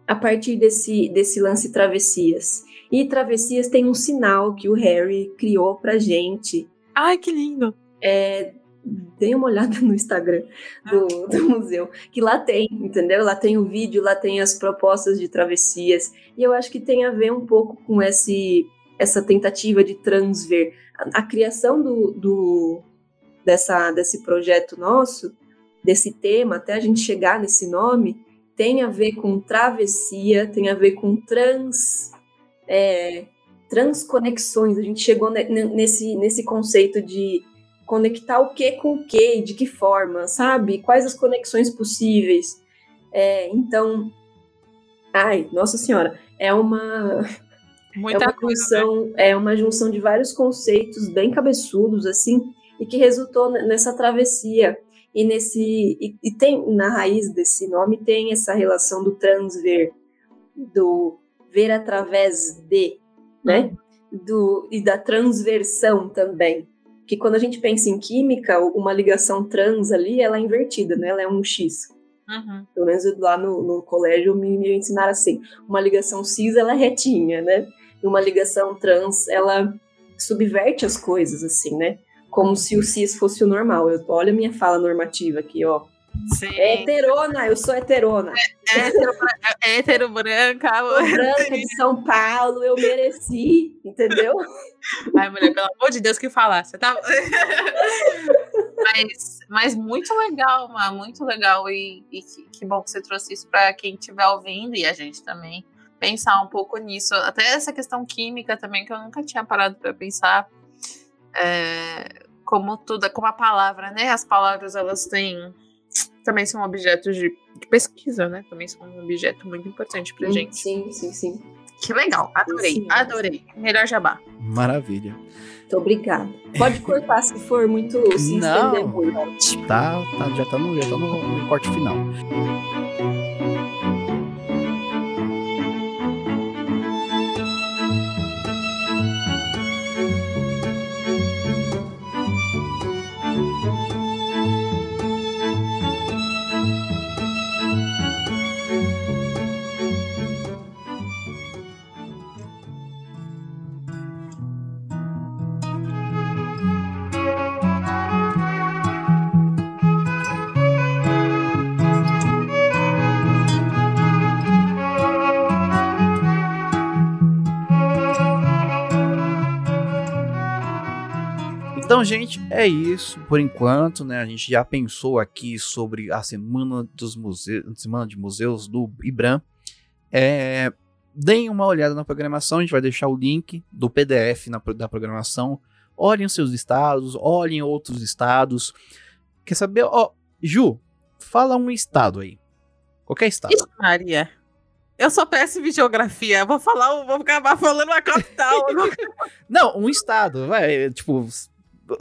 a partir desse, desse lance travessias. E travessias tem um sinal que o Harry criou pra gente. Ai, que lindo. É, dê uma olhada no Instagram do, do museu, que lá tem, entendeu? Lá tem o vídeo, lá tem as propostas de travessias. E eu acho que tem a ver um pouco com esse, essa tentativa de transver. A, a criação do, do, dessa, desse projeto nosso, desse tema, até a gente chegar nesse nome, tem a ver com travessia, tem a ver com trans. É, transconexões. A gente chegou ne- ne- nesse, nesse conceito de conectar o que com o que, de que forma, sabe? Quais as conexões possíveis. É, então, ai, nossa senhora, é uma é Muita uma coisa. né? junção, é uma junção de vários conceitos bem cabeçudos assim, e que resultou ne- nessa travessia e nesse e, e tem na raiz desse nome tem essa relação do transver, do ver através de, né? Do e da transversão também. Que quando a gente pensa em química, uma ligação trans ali, ela é invertida, né? Ela é um X. Uhum. Pelo menos lá no, no colégio me, me ensinaram assim. Uma ligação cis, ela é retinha, né? E uma ligação trans, ela subverte as coisas, assim, né? Como se o cis fosse o normal. Eu, olha a minha fala normativa aqui, ó. Sim. É heterona, eu sou heterona. Hétero, bran- hétero branca. Branca de São Paulo, eu mereci, entendeu? Ai, mulher, pelo amor de Deus, que falar. Você tá. mas, mas muito legal, Má, muito legal. E, e que, que bom que você trouxe isso para quem estiver ouvindo e a gente também pensar um pouco nisso. Até essa questão química também, que eu nunca tinha parado para pensar. É, como tudo, como a palavra, né? As palavras, elas têm. Também são objetos de, de pesquisa, né? Também são um objeto muito importante pra gente. Sim, sim, sim. Que legal, adorei, Sim. adorei. Melhor jabá. Maravilha. Muito obrigada. Pode cortar se for muito se Não. estender muito. Tá, tá, já tá no, já tá no, no corte final. Então, gente, é isso por enquanto, né? A gente já pensou aqui sobre a semana dos museus, semana de museus do IBRAM. É, deem uma olhada na programação, a gente vai deixar o link do PDF na, da programação. Olhem seus estados, olhem outros estados. Quer saber? Ó, Ju, fala um estado aí. Qualquer estado. Ixi, Maria. Eu sou péssima em geografia. Vou falar, vou acabar falando a capital. Não, um estado, vai. Tipo,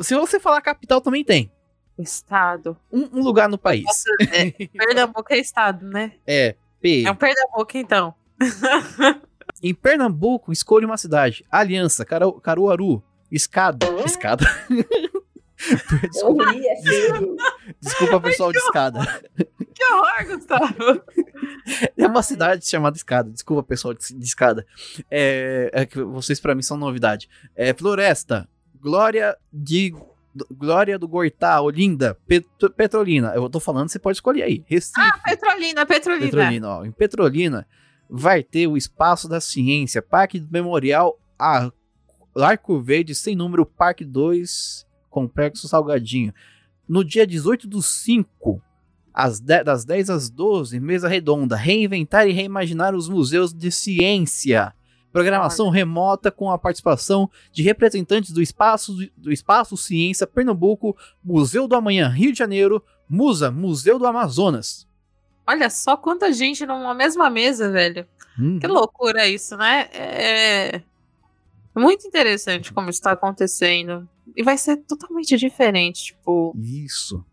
se você falar capital, também tem. estado. Um, um lugar no país. Pernambuco é estado, né? É, P. É um Pernambuco, então. Em Pernambuco, escolha uma cidade. Aliança, Caru- Caruaru, Escada. Escada. Desculpa, é feio. desculpa, pessoal de Escada. Que horror, Gustavo. É uma cidade chamada Escada. Desculpa, pessoal de, Escada. É, é que vocês pra mim são novidade. É Floresta, Glória de Glória do Goitá, Olinda, Pet- Petrolina. Eu tô falando, você pode escolher aí. Recife. Petrolina, Petrolina. Petrolina, ó. Em Petrolina vai ter o Espaço da Ciência, Parque do Memorial, Arco Verde, sem número, Parque 2, Complexo Salgadinho. No dia 18 do 5, às das 10 às 12, mesa redonda, reinventar e reimaginar os museus de ciência. Programação remota com a participação de representantes do Espaço, do Espaço Ciência Pernambuco, Museu do Amanhã Rio de Janeiro, Musa, Museu do Amazonas. Olha só quanta gente numa mesma mesa, velho. Hum. Que loucura isso, né? É muito interessante como isso tá acontecendo. E vai ser totalmente diferente, tipo... Isso.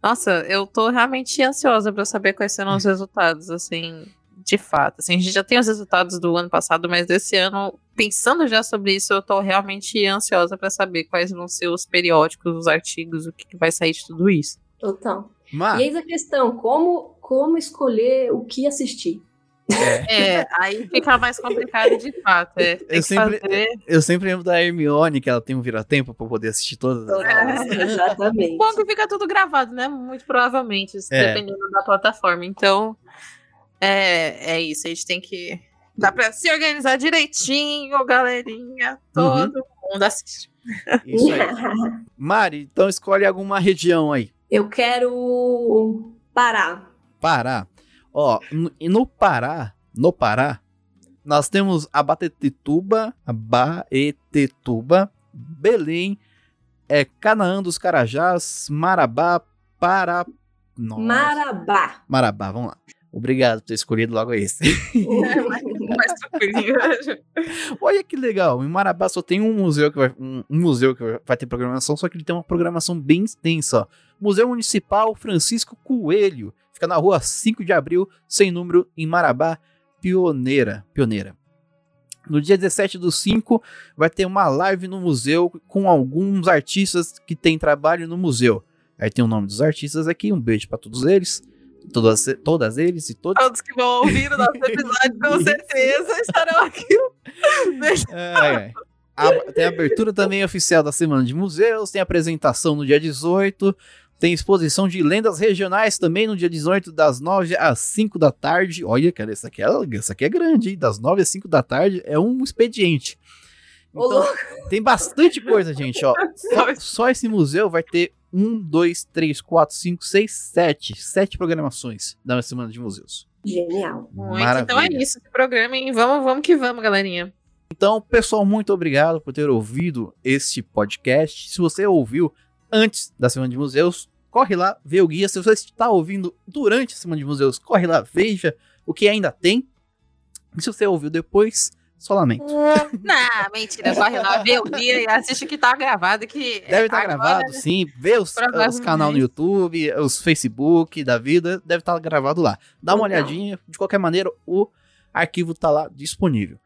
Nossa, eu tô realmente ansiosa pra saber quais serão os resultados, assim, de fato. Assim, a gente já tem os resultados do ano passado, mas desse ano, pensando já sobre isso, eu tô realmente ansiosa pra saber quais vão ser os periódicos, os artigos, o que, que vai sair de tudo isso. Total. Mas, E eis a questão, como, como escolher o que assistir? É, aí fica mais complicado de fato. É, Eu sempre- fazer. eu sempre lembro da Hermione, que ela tem um vira-tempo pra poder assistir todas. as- Nossa, exatamente. Bom que fica tudo gravado, né? Muito provavelmente, É. dependendo da plataforma. Então, é, é isso. A gente tem que. Dá pra se organizar direitinho, galerinha. Uhum. Todo mundo assiste. Isso aí. Mari, então escolhe alguma região aí. Eu quero parar. Pará. Ó, no, e no Pará, no Pará, nós temos Abatetuba, Abaetetuba, Belém, é Canaã dos Carajás, Marabá, para... Nossa. Marabá. Marabá, vamos lá. Obrigado por ter escolhido logo esse. É, mais, mais tranquilinho. Olha que legal, em Marabá só tem um museu que vai, um, um museu que vai ter programação, só que ele tem uma programação bem extensa. Museu Municipal Francisco Coelho, fica na rua 5 de abril, sem número, em Marabá, Pioneira. Pioneira. No dia 17 do 5, vai ter uma live no museu com alguns artistas que têm trabalho no museu. Aí tem o nome dos artistas aqui, um beijo pra todos eles, todas, todas eles e todos. Todos que vão ouvir o nosso episódio, com certeza, estarão aqui. Ai, ai. A- tem a abertura também oficial da Semana de Museus, tem apresentação no dia 18, tem exposição de lendas regionais também no dia 18, das 9 às 5 da tarde. Olha, cara, essa aqui é, essa aqui é grande, hein? Das 9 às 5 da tarde é um expediente. Então, tem bastante coisa, gente, ó. Só, só esse museu vai ter um, dois, três, quatro, cinco, seis, sete. Sete programações da Semana de Museus. Genial. Muito, então é isso. Se programem. Vamos, vamos que vamos, galerinha. Então, pessoal, muito obrigado por ter ouvido este podcast. Se você ouviu antes da Semana de Museus, corre lá, vê o guia. Se você está ouvindo durante a Semana de Museus, corre lá, veja o que ainda tem. E se você ouviu depois, só lamento. Não, mentira. Corre lá, vê o guia e assiste o que tá gravado. Que Deve estar agora- gravado, sim. Vê os, os canal no YouTube, os Facebook da vida, deve estar gravado lá. Dá uma Legal. olhadinha, de qualquer maneira, o arquivo tá lá disponível.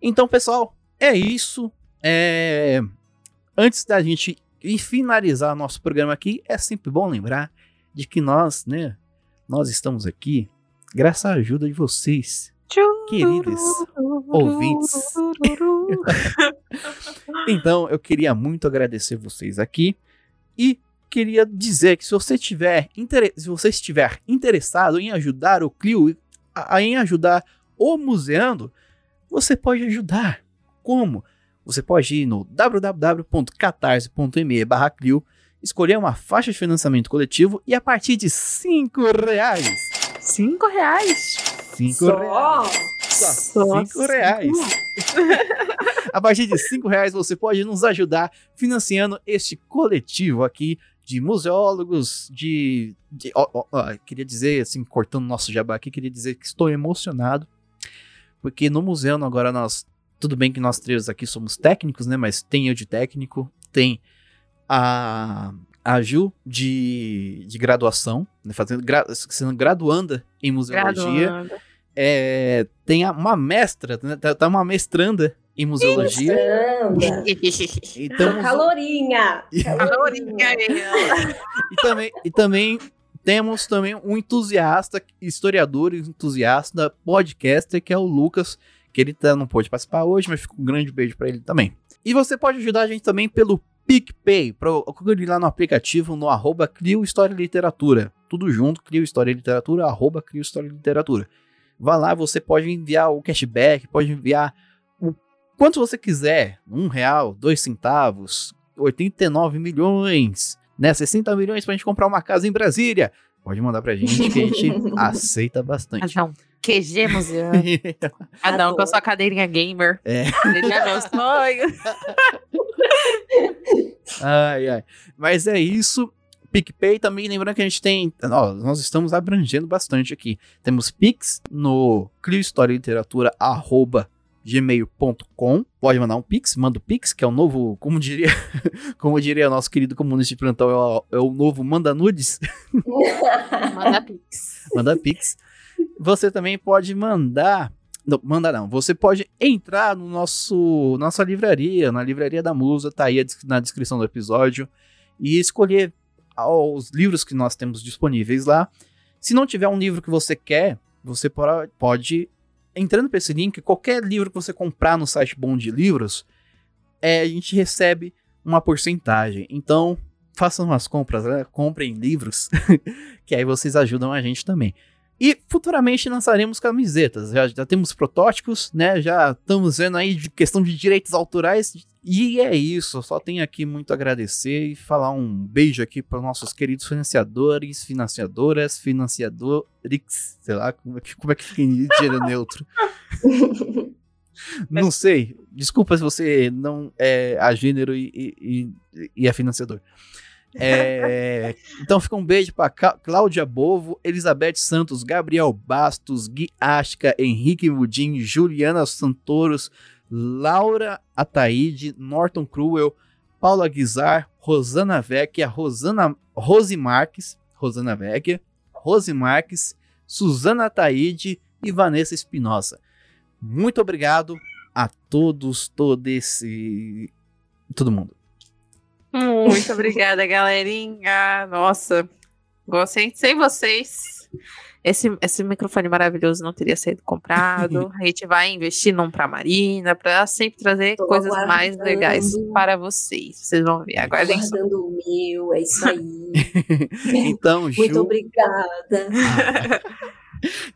Então, pessoal, é isso. É, Antes da gente ir finalizar nosso programa aqui, é sempre bom lembrar de que nós, né, nós estamos aqui graças à ajuda de vocês, queridos ouvintes. Então, eu queria muito agradecer vocês aqui e queria dizer que se você tiver se você estiver interessado em ajudar o Clio, e- a- em ajudar o Museando, você pode ajudar. Como? Você pode ir no www.catarse.me barra Clio, escolher uma faixa de financiamento coletivo e a partir de 5 reais. Cinco reais. 5 reais. Só. Só 5 reais. A partir de 5 reais você pode nos ajudar financiando este coletivo aqui de museólogos, de. de- ó, ó, ó, queria dizer, assim, cortando nosso jabá aqui, queria dizer que estou emocionado. Porque no museu agora nós. Tudo bem que nós três aqui somos técnicos, né? Mas tem eu de técnico, tem a. A Ju de, de graduação, né, fazendo, gra, sendo graduanda em museologia. Graduando. É, tem uma mestra, né, tá, tá uma mestranda em museologia. Então, Calorinha. Calorinha aí, e também, e também temos também um entusiasta, historiador e entusiasta, podcaster, que é o Lucas, que ele tá, não pôde participar hoje, mas fica um grande beijo pra ele também. E você pode ajudar a gente também pelo PicPay, procure lá no aplicativo no arroba Crio História e Literatura. Tudo junto, Crio História e Literatura, arroba Crio História e Literatura. Vá lá, você pode enviar o cashback, pode enviar o quanto você quiser, um real, dois centavos, 89 milhões, né? 60 milhões pra gente comprar uma casa em Brasília. Pode mandar pra gente que a gente aceita bastante. Cada um. QG Museu. Cada um com a sua cadeirinha gamer. É. Ele é meu sonho. ai, ai. Mas é isso. PicPay também, lembrando que a gente tem. ó, nós estamos abrangendo bastante aqui. Temos Pix no cliohistorialiteratura.gmail.com. Pode mandar um Pix, manda o Pix, que é o novo, como diria, como diria nosso querido comunista de plantão, é o, é o novo Manda Nudes. Manda pix. Manda Pix. Você também pode mandar. Não, mandar não. Você pode entrar no nosso nossa livraria, na livraria da Musa, tá aí na descrição do episódio, e escolher os livros que nós temos disponíveis lá. Se não tiver um livro que você quer, você pode entrando para esse link, qualquer livro que você comprar no site Bom de Livros, é, a gente recebe uma porcentagem. Então, façam as compras, né? comprem livros, que aí vocês ajudam a gente também. E futuramente lançaremos camisetas. Já, já temos protótipos, né? Já estamos vendo aí de questão de direitos autorais. E é isso. Só tenho aqui muito a agradecer e falar um beijo aqui para nossos queridos financiadores, financiadoras, financiadores. Sei lá, como é que, como é que fica em gênero neutro. Não sei. Desculpa se você não é a gênero e, e- e é financiador. É, então fica um beijo para Cláudia Bovo, Elizabeth Santos, Gabriel Bastos, Gui Asca, Henrique Mudim, Juliana Santoros, Laura Ataíde, Norton Cruel, Paula Guizar, Rosana Vecchia, Rosana, Rose Marques, Rosana Vecchia, Rose Marques, Suzana Ataíde e Vanessa Espinosa. Muito obrigado a todos, todo esse. todo mundo. Muito obrigada, galerinha. Nossa, gostei. Sem vocês, esse, esse microfone maravilhoso não teria sido comprado. A gente vai investir num pra Marina, pra sempre trazer Tô coisas mais aguardando. legais para vocês. Vocês vão ver. Aguardem. Guardando o meu, é isso aí. Então, Ju. Muito obrigada.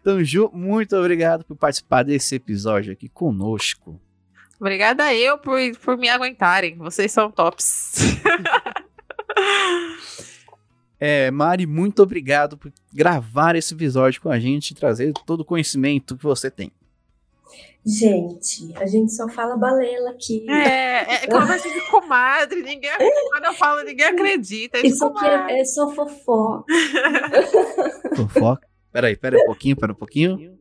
Então, Ju, muito obrigado por participar desse episódio aqui conosco. Obrigada eu por, por me aguentarem. Vocês são tops. É, Mari, muito obrigado por gravar esse episódio com a gente e trazer todo o conhecimento que você tem. Gente, a gente só fala balela aqui. É, é conversa de comadre. Ninguém, quando eu falo, ninguém acredita. É Isso aqui é, é só fofoca. Fofoca. Peraí, peraí um pouquinho, peraí um pouquinho.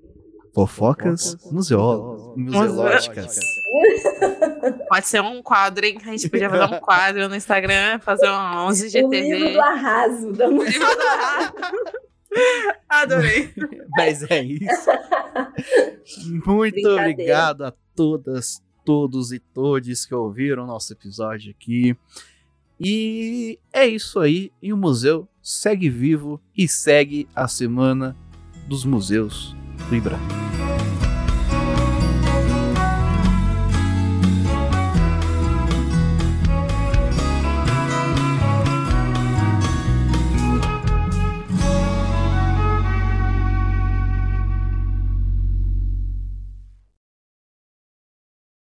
Fofocas museó- museológicas. Pode ser um quadro, hein? A gente podia fazer um quadro no Instagram, fazer um, uns O livro do arraso da mulher. Livro do arraso. Adorei. Mas é isso. Muito obrigado a todas, todos e todes que ouviram o nosso episódio aqui. E é isso aí. E o museu segue vivo e segue a semana dos museus do Ibra.